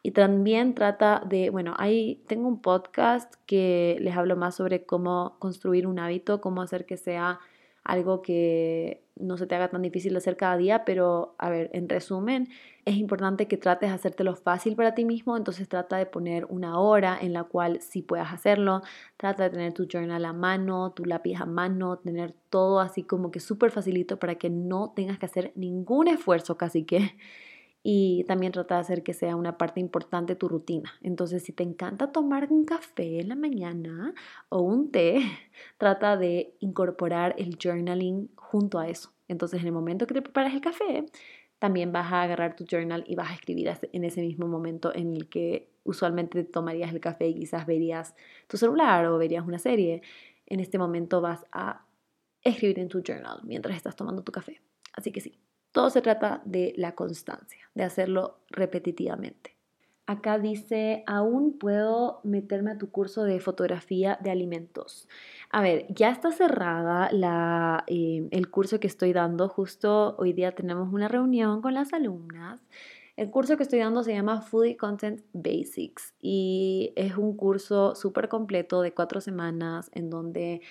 Y también trata de, bueno, ahí tengo un podcast que les hablo más sobre cómo construir un hábito, cómo hacer que sea algo que no se te haga tan difícil de hacer cada día, pero a ver, en resumen, es importante que trates de hacértelo fácil para ti mismo, entonces trata de poner una hora en la cual sí puedas hacerlo, trata de tener tu journal a mano, tu lápiz a mano, tener todo así como que súper facilito para que no tengas que hacer ningún esfuerzo casi que y también trata de hacer que sea una parte importante de tu rutina. Entonces, si te encanta tomar un café en la mañana o un té, trata de incorporar el journaling junto a eso. Entonces, en el momento que te preparas el café, también vas a agarrar tu journal y vas a escribir en ese mismo momento en el que usualmente tomarías el café y quizás verías tu celular o verías una serie. En este momento vas a escribir en tu journal mientras estás tomando tu café. Así que sí, todo se trata de la constancia, de hacerlo repetitivamente. Acá dice, aún puedo meterme a tu curso de fotografía de alimentos. A ver, ya está cerrada la, eh, el curso que estoy dando. Justo hoy día tenemos una reunión con las alumnas. El curso que estoy dando se llama Foodie Content Basics y es un curso súper completo de cuatro semanas en donde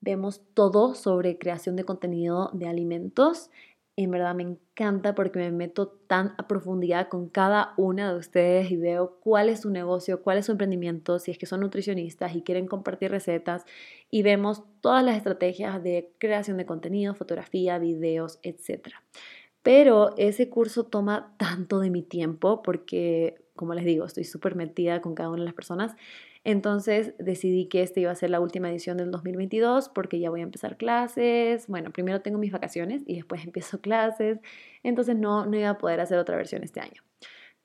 vemos todo sobre creación de contenido de alimentos en verdad me encanta porque me meto tan a profundidad con cada una de ustedes y veo cuál es su negocio, cuál es su emprendimiento, si es que son nutricionistas y quieren compartir recetas y vemos todas las estrategias de creación de contenido, fotografía, videos, etc. Pero ese curso toma tanto de mi tiempo porque, como les digo, estoy súper metida con cada una de las personas entonces decidí que esta iba a ser la última edición del 2022 porque ya voy a empezar clases. Bueno, primero tengo mis vacaciones y después [laughs] empiezo clases. Entonces no, no iba a poder hacer otra versión este año.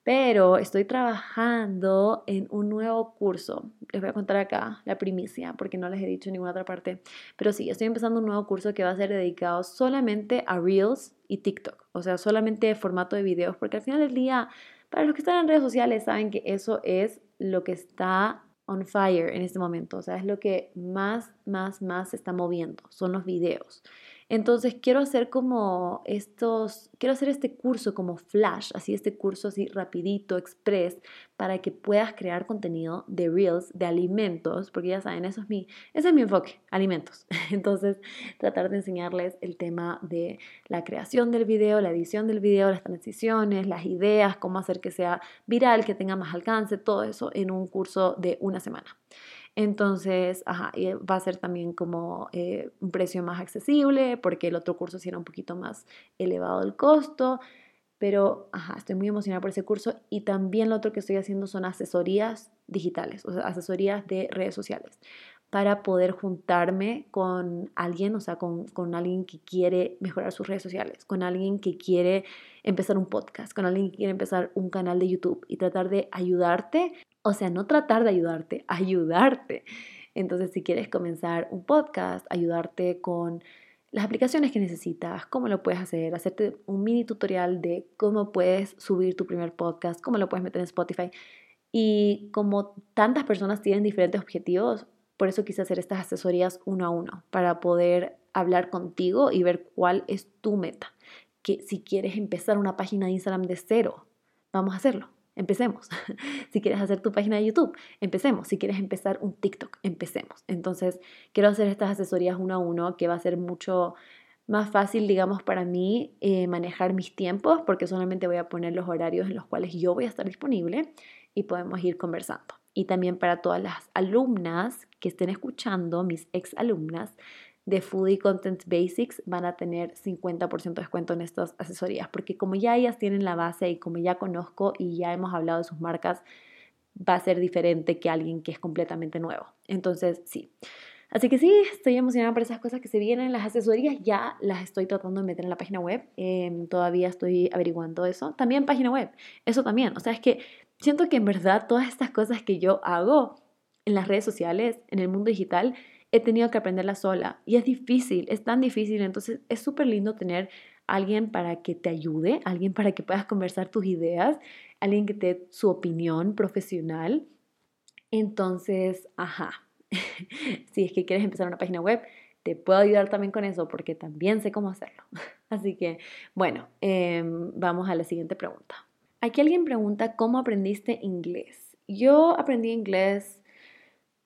Pero estoy trabajando en un nuevo curso. Les voy a contar acá la primicia porque no les he dicho en ninguna otra parte. Pero sí, estoy empezando un nuevo curso que va a ser dedicado solamente a Reels y TikTok. O sea, solamente formato de videos. Porque al final del día, para los que están en redes sociales, saben que eso es lo que está on fire en este momento, o sea, es lo que más, más, más se está moviendo, son los videos. Entonces quiero hacer como estos, quiero hacer este curso como flash, así este curso así rapidito, express, para que puedas crear contenido de reels, de alimentos, porque ya saben, eso es mi, ese es mi enfoque, alimentos. [laughs] Entonces tratar de enseñarles el tema de la creación del video, la edición del video, las transiciones, las ideas, cómo hacer que sea viral, que tenga más alcance, todo eso en un curso de una semana. Entonces, ajá, y va a ser también como eh, un precio más accesible porque el otro curso sí era un poquito más elevado el costo. Pero, ajá, estoy muy emocionada por ese curso. Y también lo otro que estoy haciendo son asesorías digitales, o sea, asesorías de redes sociales para poder juntarme con alguien, o sea, con, con, alguien que quiere mejorar sus redes sociales, con alguien que quiere empezar un podcast, con alguien que quiere empezar un canal de YouTube y tratar de ayudarte o sea, no tratar de ayudarte, [laughs] ayudarte. Entonces, si quieres comenzar un podcast, ayudarte con las aplicaciones que necesitas, cómo lo puedes hacer, hacerte un mini tutorial de cómo puedes subir tu primer podcast, cómo lo puedes meter en Spotify. Y como tantas personas tienen diferentes objetivos, por eso quise hacer estas asesorías uno a uno, para poder hablar contigo y ver cuál es tu meta. Que si quieres empezar una página de Instagram de cero, vamos a hacerlo empecemos. [laughs] si quieres hacer tu página de YouTube, empecemos. Si quieres empezar un TikTok, empecemos. Entonces, quiero hacer estas asesorías uno a uno que va a ser mucho más fácil, digamos, para mí eh, manejar mis tiempos porque solamente voy a poner los horarios en los cuales yo voy a estar disponible y podemos ir conversando. Y también para todas las alumnas que estén escuchando, mis ex alumnas, de Foodie Content Basics van a tener 50% de descuento en estas asesorías, porque como ya ellas tienen la base y como ya conozco y ya hemos hablado de sus marcas, va a ser diferente que alguien que es completamente nuevo. Entonces, sí. Así que sí, estoy emocionada por esas cosas que se vienen. Las asesorías ya las estoy tratando de meter en la página web. Em, todavía estoy averiguando eso. También página web. Eso también. O sea, es que siento que en verdad todas estas cosas que yo hago en las redes sociales, en el mundo digital, he tenido que aprenderla sola y es difícil, es tan difícil, entonces es súper lindo tener alguien para que te ayude, alguien para que puedas conversar tus ideas, alguien que te dé su opinión profesional. Entonces, ajá, [laughs] si es que quieres empezar una página web, te puedo ayudar también con eso porque también sé cómo hacerlo. [laughs] Así que, bueno, em, vamos a la siguiente pregunta. Aquí alguien pregunta, ¿cómo aprendiste inglés? Yo aprendí inglés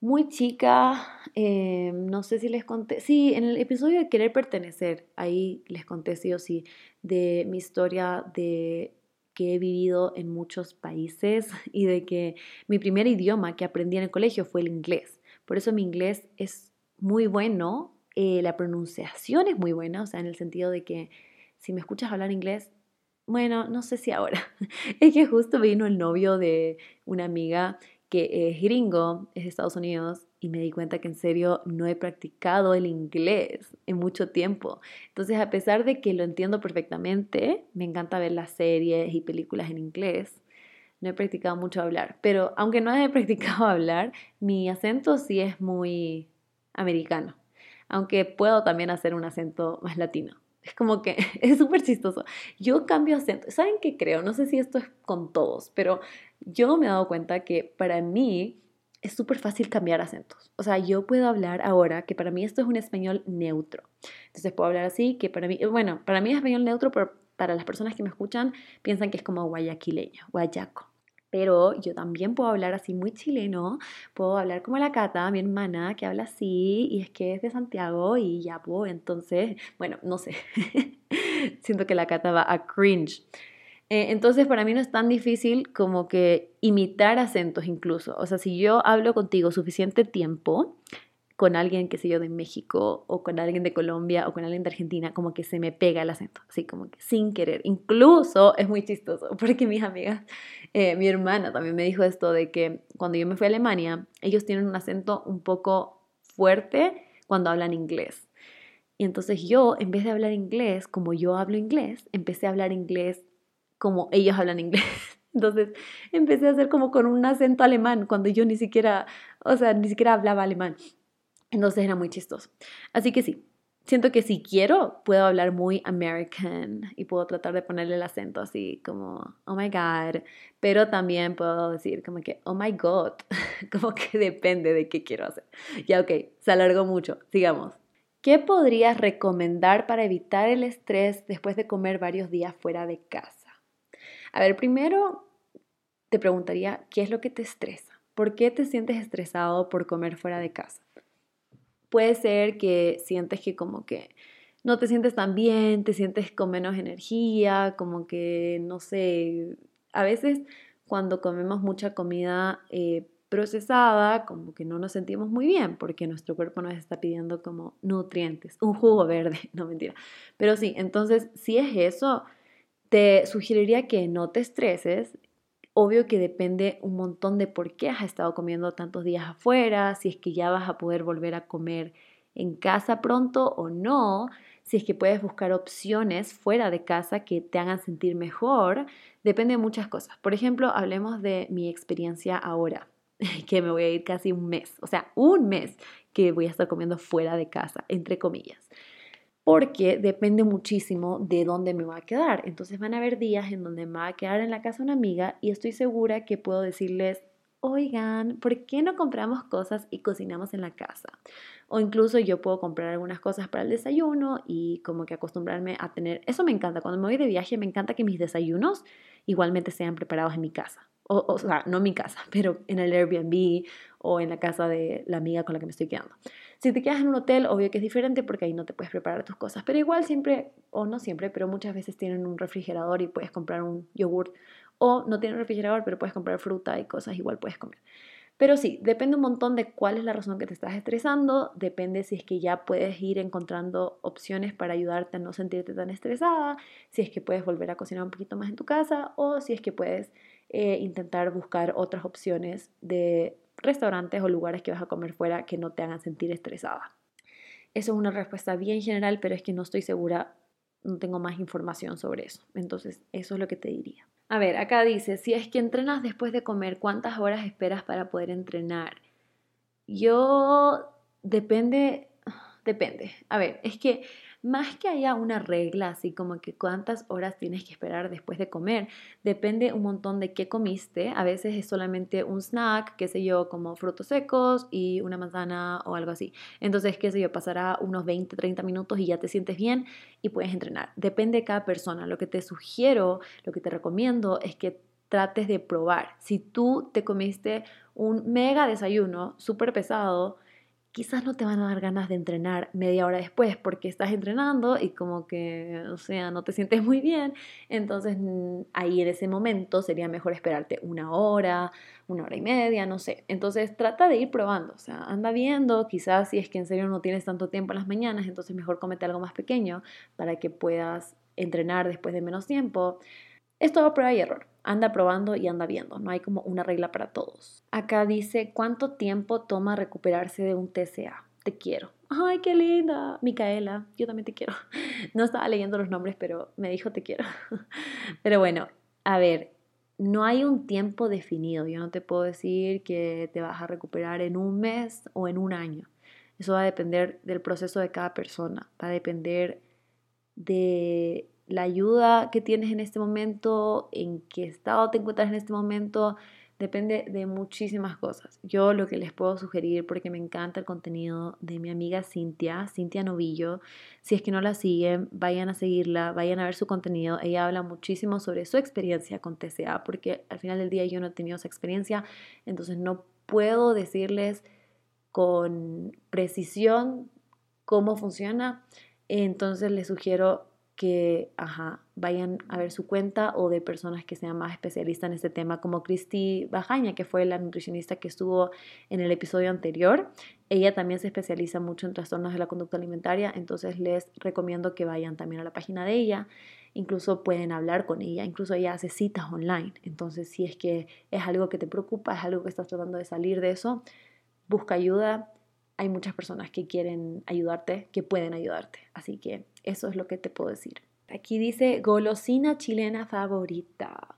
muy chica, eh, no sé si les conté, sí, en el episodio de Querer Pertenecer, ahí les conté sí o sí de mi historia de que he vivido en muchos países [laughs] y de que mi primer idioma que aprendí en el colegio fue el inglés. Por eso mi inglés es muy bueno, eh, la pronunciación es muy buena, o sea, en el sentido de que si me escuchas hablar inglés, bueno, no sé si ahora, [laughs] es que justo vino el novio de una amiga que es gringo, es de Estados Unidos, y me di cuenta que en serio no he practicado el inglés en mucho tiempo. Entonces, a pesar de que lo entiendo perfectamente, me encanta ver las series y películas en inglés, no he practicado mucho hablar. Pero aunque no he [laughs] practicado hablar, mi acento sí es muy americano. aunque puedo también hacer un acento más latino. Es como que [laughs] es súper chistoso. Yo cambio acento. ¿Saben qué creo? No sé si esto es con todos, pero yo me he dado cuenta que para mí es súper fácil cambiar acentos. O sea, yo puedo hablar ahora que para mí esto es un español neutro. Entonces puedo hablar así, que para mí, bueno, para mí es español neutro, pero para las personas que me escuchan piensan que es como guayaquileño, guayaco. Pero yo también puedo hablar así muy chileno, puedo hablar como la Cata, mi hermana, que habla así y es que es de Santiago y ya puedo, entonces, bueno, no sé, [laughs] siento que la Cata va a cringe. Eh, entonces para mí no es tan difícil como que imitar acentos incluso. O sea, si yo hablo contigo suficiente tiempo, con alguien, que sé yo, de México o con alguien de Colombia o con alguien de Argentina, como que se me pega el acento, así como que sin querer. Incluso es muy chistoso [laughs] porque mis amigas, eh, mi hermana también me dijo esto de que cuando yo me fui a Alemania, ellos tienen un acento un poco fuerte cuando hablan inglés. Y entonces yo, en vez de hablar inglés como yo hablo inglés, empecé a hablar inglés como ellos hablan inglés. [laughs] Entonces empecé a hacer como con un acento alemán cuando yo ni siquiera, o sea, ni siquiera hablaba alemán. Entonces era muy chistoso. Así que sí, siento que si quiero, puedo hablar muy American y puedo tratar de ponerle el acento así como, oh my God, pero también puedo decir como que, oh my God, [laughs] como que depende de qué quiero hacer. Ya, ok, se alargó mucho, sigamos. ¿Qué podrías recomendar para evitar el estrés después de comer varios días fuera de casa? A ver, primero te preguntaría, ¿qué es lo que te estresa? ¿Por qué te sientes estresado por comer fuera de casa? Puede ser que sientes que como que no te sientes tan bien, te sientes con menos energía, como que, no sé, a veces cuando comemos mucha comida eh, procesada, como que no nos sentimos muy bien porque nuestro cuerpo nos está pidiendo como nutrientes, un jugo verde, [laughs] no mentira. Pero sí, entonces si es eso, te sugeriría que no te estreses, Obvio que depende un montón de por qué has estado comiendo tantos días afuera, si es que ya vas a poder volver a comer en casa pronto o no, si es que puedes buscar opciones fuera de casa que te hagan sentir mejor, depende de muchas cosas. Por ejemplo, hablemos de mi experiencia ahora, [laughs] que me voy a ir casi un mes, o sea, un mes que voy a estar comiendo fuera de casa, entre comillas porque depende muchísimo de dónde me va a quedar. Entonces van a haber días en donde me va a quedar en la casa una amiga y estoy segura que puedo decirles, oigan, ¿por qué no compramos cosas y cocinamos en la casa? O incluso yo puedo comprar algunas cosas para el desayuno y como que acostumbrarme a tener, eso me encanta, cuando me voy de viaje me encanta que mis desayunos igualmente sean preparados en mi casa. O, o sea, no en mi casa, [laughs] pero en el Airbnb o en la casa de la amiga con la que me estoy quedando. Si te quedas en un hotel, obvio que es diferente porque ahí no te puedes preparar tus cosas, pero igual siempre, o no siempre, pero muchas veces tienen un refrigerador y puedes comprar un yogurt, o no tienen refrigerador, pero puedes comprar fruta y cosas, igual puedes comer. Pero sí, depende un montón de cuál es la razón que te estás estresando, depende si es que ya puedes ir encontrando opciones para ayudarte a no sentirte tan estresada, si es que puedes volver a cocinar un poquito más en tu casa o si es que puedes eh, intentar buscar otras opciones de restaurantes o lugares que vas a comer fuera que no te hagan sentir estresada. Eso es una respuesta bien general, pero es que no estoy segura, no tengo más información sobre eso. Entonces, eso es lo que te diría. A ver, acá dice, si es que entrenas después de comer, ¿cuántas horas esperas para poder entrenar? Yo depende, depende. A ver, es que más que haya una regla, así como que cuántas horas tienes que esperar después de comer, depende un montón de qué comiste. A veces es solamente un snack, qué sé yo, como frutos secos y una manzana o algo así. Entonces, qué sé yo, pasará unos 20, 30 minutos y ya te sientes bien y puedes entrenar. Depende de cada persona. Lo que te sugiero, lo que te recomiendo es que trates de probar. Si tú te comiste un mega desayuno súper pesado, quizás no te van a dar ganas de entrenar media hora después porque estás entrenando y como que, o sea, no te sientes muy bien. Entonces mm, ahí en ese momento sería mejor esperarte una hora, una hora y media, no sé. Entonces trata de ir probando, o sea, anda viendo, quizás si es que en serio no tienes tanto tiempo en las mañanas, entonces mejor cómete algo más pequeño para que puedas entrenar después de menos tiempo. Es todo prueba y error. Anda probando y anda viendo. No hay como una regla para todos. Acá dice, ¿cuánto tiempo toma recuperarse de un TCA? Te quiero. Ay, qué linda. Micaela, yo también te quiero. [laughs] No estaba leyendo los nombres, pero me dijo te quiero. [laughs] Pero bueno, a ver, no hay un tiempo definido. Yo no te puedo decir que te vas a recuperar en un mes o en un año. Eso va a depender del proceso de cada persona, va a depender de la ayuda que tienes en este momento, en qué estado te encuentras en este momento, depende de muchísimas cosas. Yo lo que les puedo sugerir, porque me encanta el contenido de mi amiga Cintia, Cintia Novillo, si es que no la siguen, vayan a seguirla, vayan a ver su contenido. Ella habla muchísimo sobre su experiencia con TCA, porque al final del día yo no he tenido esa experiencia, entonces no puedo decirles con precisión cómo funciona. Entonces les sugiero que vayan a ver su cuenta o de personas que sean más especialistas en este tema, como Cristi Bajaña, que fue la nutricionista que estuvo en el episodio anterior. Ella también se especializa mucho en trastornos de la conducta alimentaria, entonces les recomiendo que vayan también a la página de ella. Incluso pueden hablar con ella, incluso ella hace citas online. Entonces, si es que es algo que te preocupa, es algo que estás tratando de salir de eso, busca ayuda. Hay muchas personas que quieren ayudarte, que pueden ayudarte. Así que eso es lo que te puedo decir. Aquí dice golosina chilena favorita.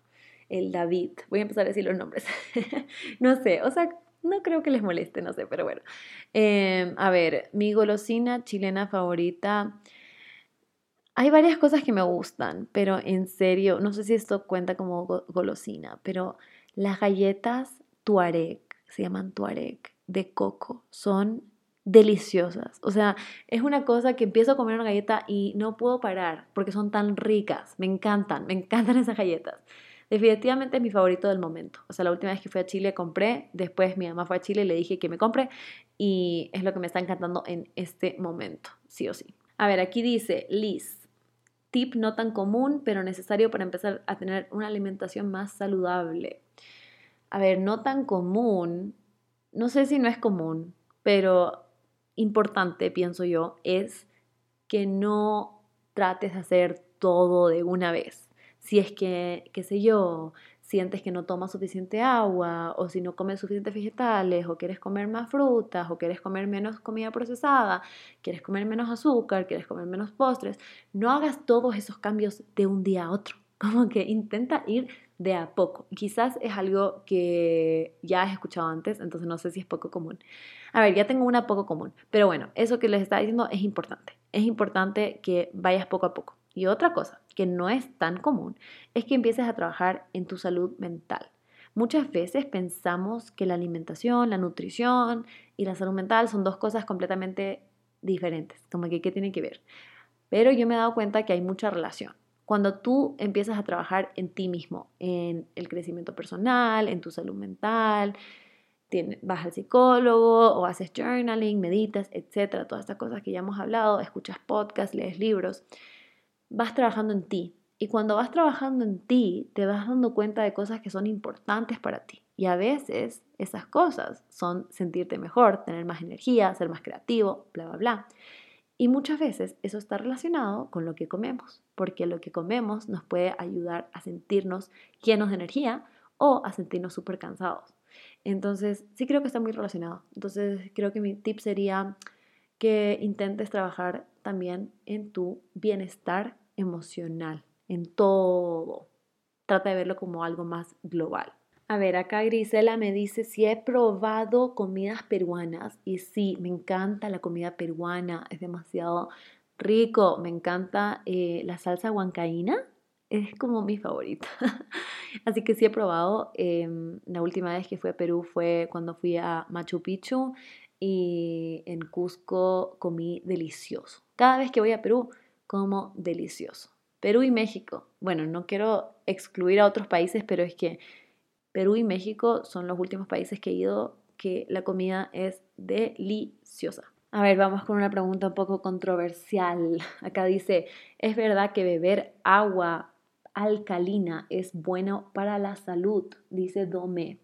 El David. Voy a empezar a decir los nombres. [laughs] no sé, o sea, no creo que les moleste, no sé, pero bueno. Em, a ver, mi golosina chilena favorita. Hay varias cosas que me gustan, pero en serio, no sé si esto cuenta como golosina, pero las galletas Tuareg, se llaman Tuareg, de coco, son deliciosas. O sea, es una cosa que empiezo a comer una galleta y no puedo parar porque son tan ricas. Me encantan, me encantan [laughs] esas galletas. Definitivamente es mi favorito del momento. O sea, la última vez que fui a Chile compré, después mi mamá fue a Chile y le dije que me compre y es lo que me está encantando en este momento, sí o sí. A ver, aquí dice Liz, tip no tan común, pero necesario para empezar a tener una alimentación más saludable. A ver, no tan común, no sé si no es común, pero importante, pienso yo, es que no trates de hacer todo de una vez. Si es que, qué sé yo, sientes que no tomas suficiente agua, o si no comes suficientes vegetales, o quieres comer más frutas, o quieres comer menos comida procesada, quieres comer menos azúcar, quieres comer menos postres, no hagas todos esos cambios de un día a otro. [laughs] Como que intenta ir de a poco. Quizás es algo que ya has escuchado antes, entonces no sé si es poco común. A ver, ya tengo una poco común, pero bueno, eso que les estaba diciendo es importante. Es importante que vayas poco a poco. Y otra cosa que no es tan común es que empieces a trabajar en tu salud mental. Muchas veces pensamos que la alimentación, la nutrición y la salud mental son dos cosas completamente diferentes, como que qué tiene que ver. Pero yo me he dado cuenta que hay mucha relación. Cuando tú empiezas a trabajar en ti mismo, en el crecimiento personal, en tu salud mental, vas al psicólogo o haces journaling, meditas, etcétera, todas estas cosas que ya hemos hablado, escuchas podcasts, lees libros, vas trabajando en ti. Y cuando vas trabajando en ti, te vas dando cuenta de cosas que son importantes para ti. Y a veces esas cosas son sentirte mejor, tener más energía, ser más creativo, bla, bla, bla. Y muchas veces eso está relacionado con lo que comemos, porque lo que comemos nos puede ayudar a sentirnos llenos de energía o a sentirnos súper cansados. Entonces, sí creo que está muy relacionado. Entonces, creo que mi tip sería que intentes trabajar también en tu bienestar emocional, en todo. Trata de verlo como algo más global. A ver, acá Grisela me dice si he probado comidas peruanas. Y sí, me encanta la comida peruana, es demasiado rico. Me encanta eh, la salsa huancaína, es como mi favorita. [laughs] Así que sí he probado. Em, la última vez que fui a Perú fue cuando fui a Machu Picchu y en Cusco comí delicioso. Cada vez que voy a Perú, como delicioso. Perú y México. Bueno, no quiero excluir a otros países, pero es que Perú y México son los últimos países que he ido que la comida es deliciosa. A ver, vamos con una pregunta un poco controversial. Acá dice, ¿es verdad que beber agua alcalina es bueno para la salud, dice Dome.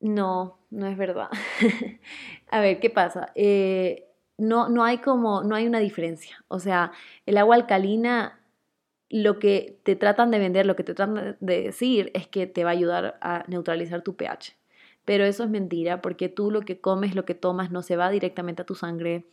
No, no es verdad. [laughs] a ver, ¿qué pasa? Eh, no, no hay como, no hay una diferencia. O sea, el agua alcalina, lo que te tratan de vender, lo que te tratan de decir es que te va a ayudar a neutralizar tu pH. Pero eso es mentira, porque tú lo que comes, lo que tomas, no se va directamente a tu sangre,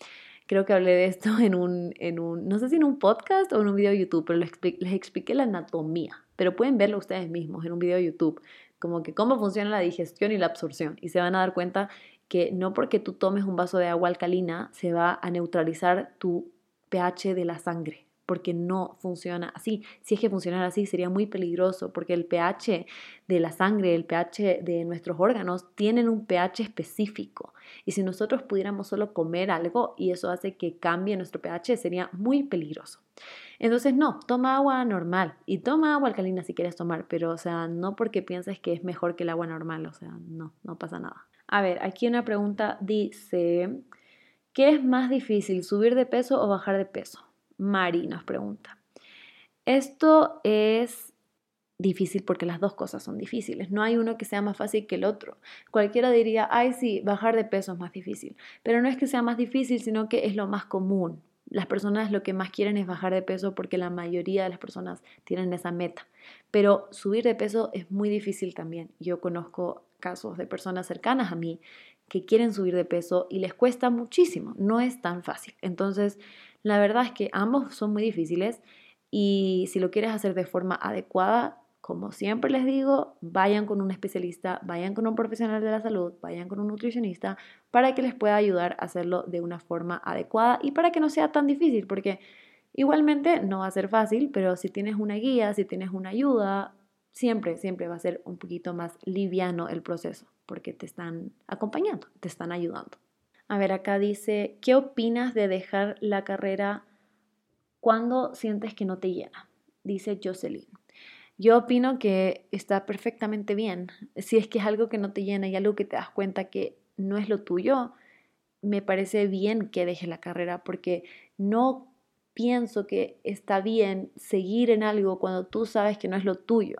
Creo que hablé de esto [laughs] en un, en un, no sé si en un podcast o en un video de YouTube, pero les, les expliqué la anatomía. Pero pueden verlo ustedes mismos en un video de YouTube, como que cómo funciona la digestión y la absorción. Y se van a dar cuenta que no porque tú tomes un vaso de agua alcalina se va a neutralizar tu pH de la sangre porque no funciona así. Si es que funcionara así, sería muy peligroso, porque el pH de la sangre, el pH de nuestros órganos, tienen un pH específico. Y si nosotros pudiéramos solo comer algo y eso hace que cambie nuestro pH, sería muy peligroso. Entonces, no, toma agua normal y toma agua alcalina si quieres tomar, pero, o sea, no porque pienses que es mejor que el agua normal, o sea, no, no pasa nada. A ver, aquí una pregunta dice, ¿qué es más difícil, subir de peso o bajar de peso? Mari nos pregunta. Esto es difícil porque las dos cosas son difíciles. No hay uno que sea más fácil que el otro. Cualquiera diría, ay, sí, bajar de peso es más difícil. Pero no es que sea más difícil, sino que es lo más común. Las personas lo que más quieren es bajar de peso porque la mayoría de las personas tienen esa meta. Pero subir de peso es muy difícil también. Yo conozco casos de personas cercanas a mí que quieren subir de peso y les cuesta muchísimo. No es tan fácil. Entonces, la verdad es que ambos son muy difíciles y si lo quieres hacer de forma adecuada, como siempre les digo, vayan con un especialista, vayan con un profesional de la salud, vayan con un nutricionista para que les pueda ayudar a hacerlo de una forma adecuada y para que no sea tan difícil, porque igualmente no va a ser fácil, pero si tienes una guía, si tienes una ayuda, siempre, siempre va a ser un poquito más liviano el proceso, porque te están acompañando, te están ayudando. A ver, acá dice, ¿qué opinas de dejar la carrera cuando sientes que no te llena? Dice Jocelyn. Yo opino que está perfectamente bien. Si es que es algo que no te llena y algo que te das cuenta que no es lo tuyo, me parece bien que dejes la carrera porque no pienso que está bien seguir en algo cuando tú sabes que no es lo tuyo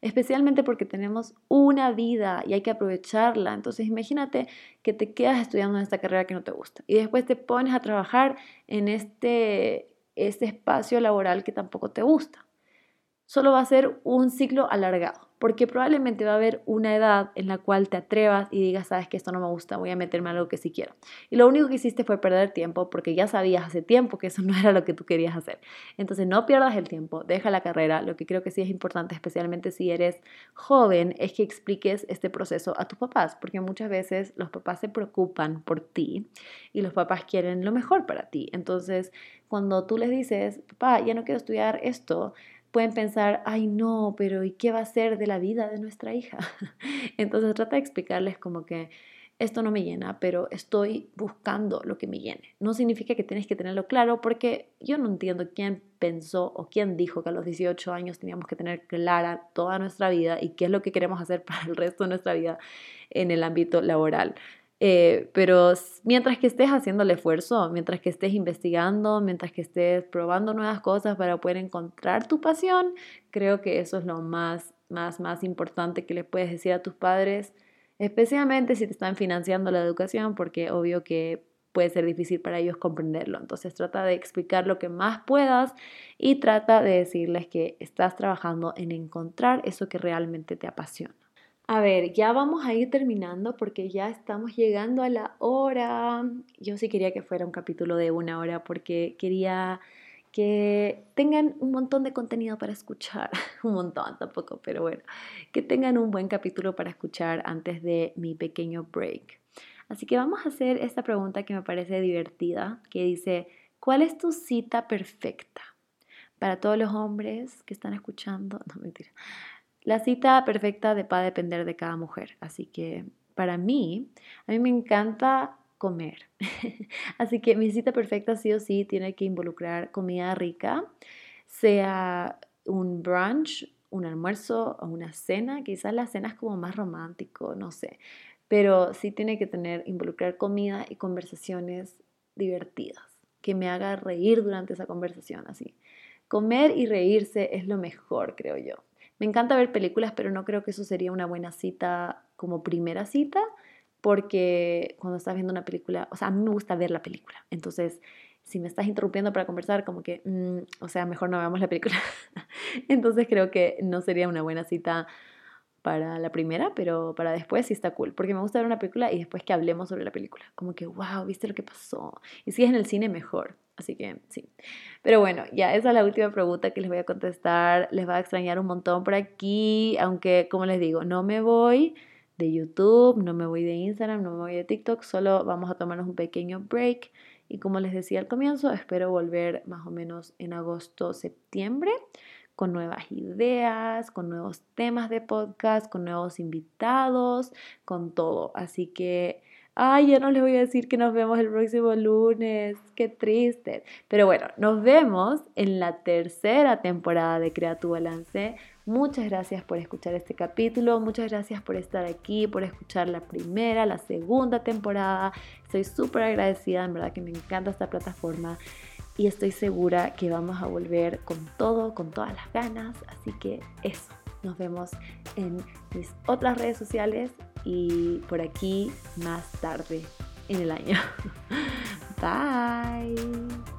especialmente porque tenemos una vida y hay que aprovecharla. Entonces imagínate que te quedas estudiando en esta carrera que no te gusta y después te pones a trabajar en este, este espacio laboral que tampoco te gusta. Solo va a ser un ciclo alargado porque probablemente va a haber una edad en la cual te atrevas y digas, sabes que esto no me gusta, voy a meterme a algo que sí quiero. Y lo único que hiciste fue perder tiempo porque ya sabías hace tiempo que eso [laughs] no era lo que tú querías hacer. Entonces no pierdas el tiempo, deja la carrera. Lo que creo que sí es importante, especialmente si eres joven, es que expliques este proceso a tus papás, porque muchas veces los papás se preocupan por ti y los papás quieren lo mejor para ti. Entonces, cuando tú les dices, papá, ya no quiero estudiar esto, pueden pensar, ay no, pero ¿y qué va a ser de la vida de nuestra hija? [laughs] Entonces trata de explicarles como que esto no me llena, pero estoy buscando lo que me llene. No significa que tienes que tenerlo claro porque yo no entiendo quién pensó o quién dijo que a los 18 años teníamos que tener clara toda nuestra vida y qué es lo que queremos hacer [laughs] para el resto de nuestra vida en el ámbito laboral. Eh, pero mientras que estés haciendo el esfuerzo, mientras que estés investigando, mientras que estés probando nuevas cosas para poder encontrar tu pasión, creo que eso es lo más, más, más importante que le puedes decir a tus padres, especialmente si te están financiando la educación, porque obvio que puede ser difícil para ellos comprenderlo. Entonces trata de explicar lo que más puedas y trata de decirles que estás trabajando en encontrar eso que realmente te apasiona. A ver, ya vamos a ir terminando porque ya estamos llegando a la hora. Yo sí quería que fuera un capítulo de una hora porque quería que tengan un montón de contenido para escuchar, [laughs] un montón tampoco, pero bueno, que tengan un buen capítulo para escuchar antes de mi pequeño break. Así que vamos a hacer esta pregunta que me parece divertida, que dice, ¿cuál es tu cita perfecta? Para todos los hombres que están escuchando, [laughs] no mentira. La cita perfecta va a depender de cada mujer, así que para mí, a mí me encanta comer. [laughs] así que mi cita perfecta sí o sí tiene que involucrar comida rica, sea un brunch, un almuerzo o una cena, quizás la cena es como más romántico, no sé, pero sí tiene que tener, involucrar comida y conversaciones divertidas, que me haga reír durante esa conversación, así. Comer y reírse es lo mejor, creo yo. Me encanta ver películas, pero no creo que eso sería una buena cita como primera cita, porque cuando estás viendo una película, o sea, a mí me gusta ver la película. Entonces, si me estás interrumpiendo para conversar, como que, mm, o sea, mejor no veamos la película. [laughs] Entonces creo que no sería una buena cita para la primera, pero para después sí está cool, porque me gusta ver una película y después que hablemos sobre la película, como que, wow, viste lo que pasó. Y si es en el cine, mejor. Así que sí. Pero bueno, ya esa es la última pregunta que les voy a contestar. Les va a extrañar un montón por aquí, aunque como les digo, no me voy, de YouTube, no me voy de Instagram, no me voy de TikTok, solo vamos a tomarnos un pequeño break. Y como les decía al comienzo, espero volver más o menos en agosto, septiembre con nuevas ideas, con nuevos temas de podcast, con nuevos invitados, con todo. Así que, ay, ya no les voy a decir que nos vemos el próximo lunes, qué triste. Pero bueno, nos vemos en la tercera temporada de Crea tu Balance. Muchas gracias por escuchar este capítulo, muchas gracias por estar aquí, por escuchar la primera, la segunda temporada. Estoy súper agradecida, en verdad que me encanta esta plataforma y estoy segura que vamos a volver con todo, con todas las ganas. Así que eso, nos vemos en mis otras redes sociales y por aquí más tarde en el año. [laughs] Bye.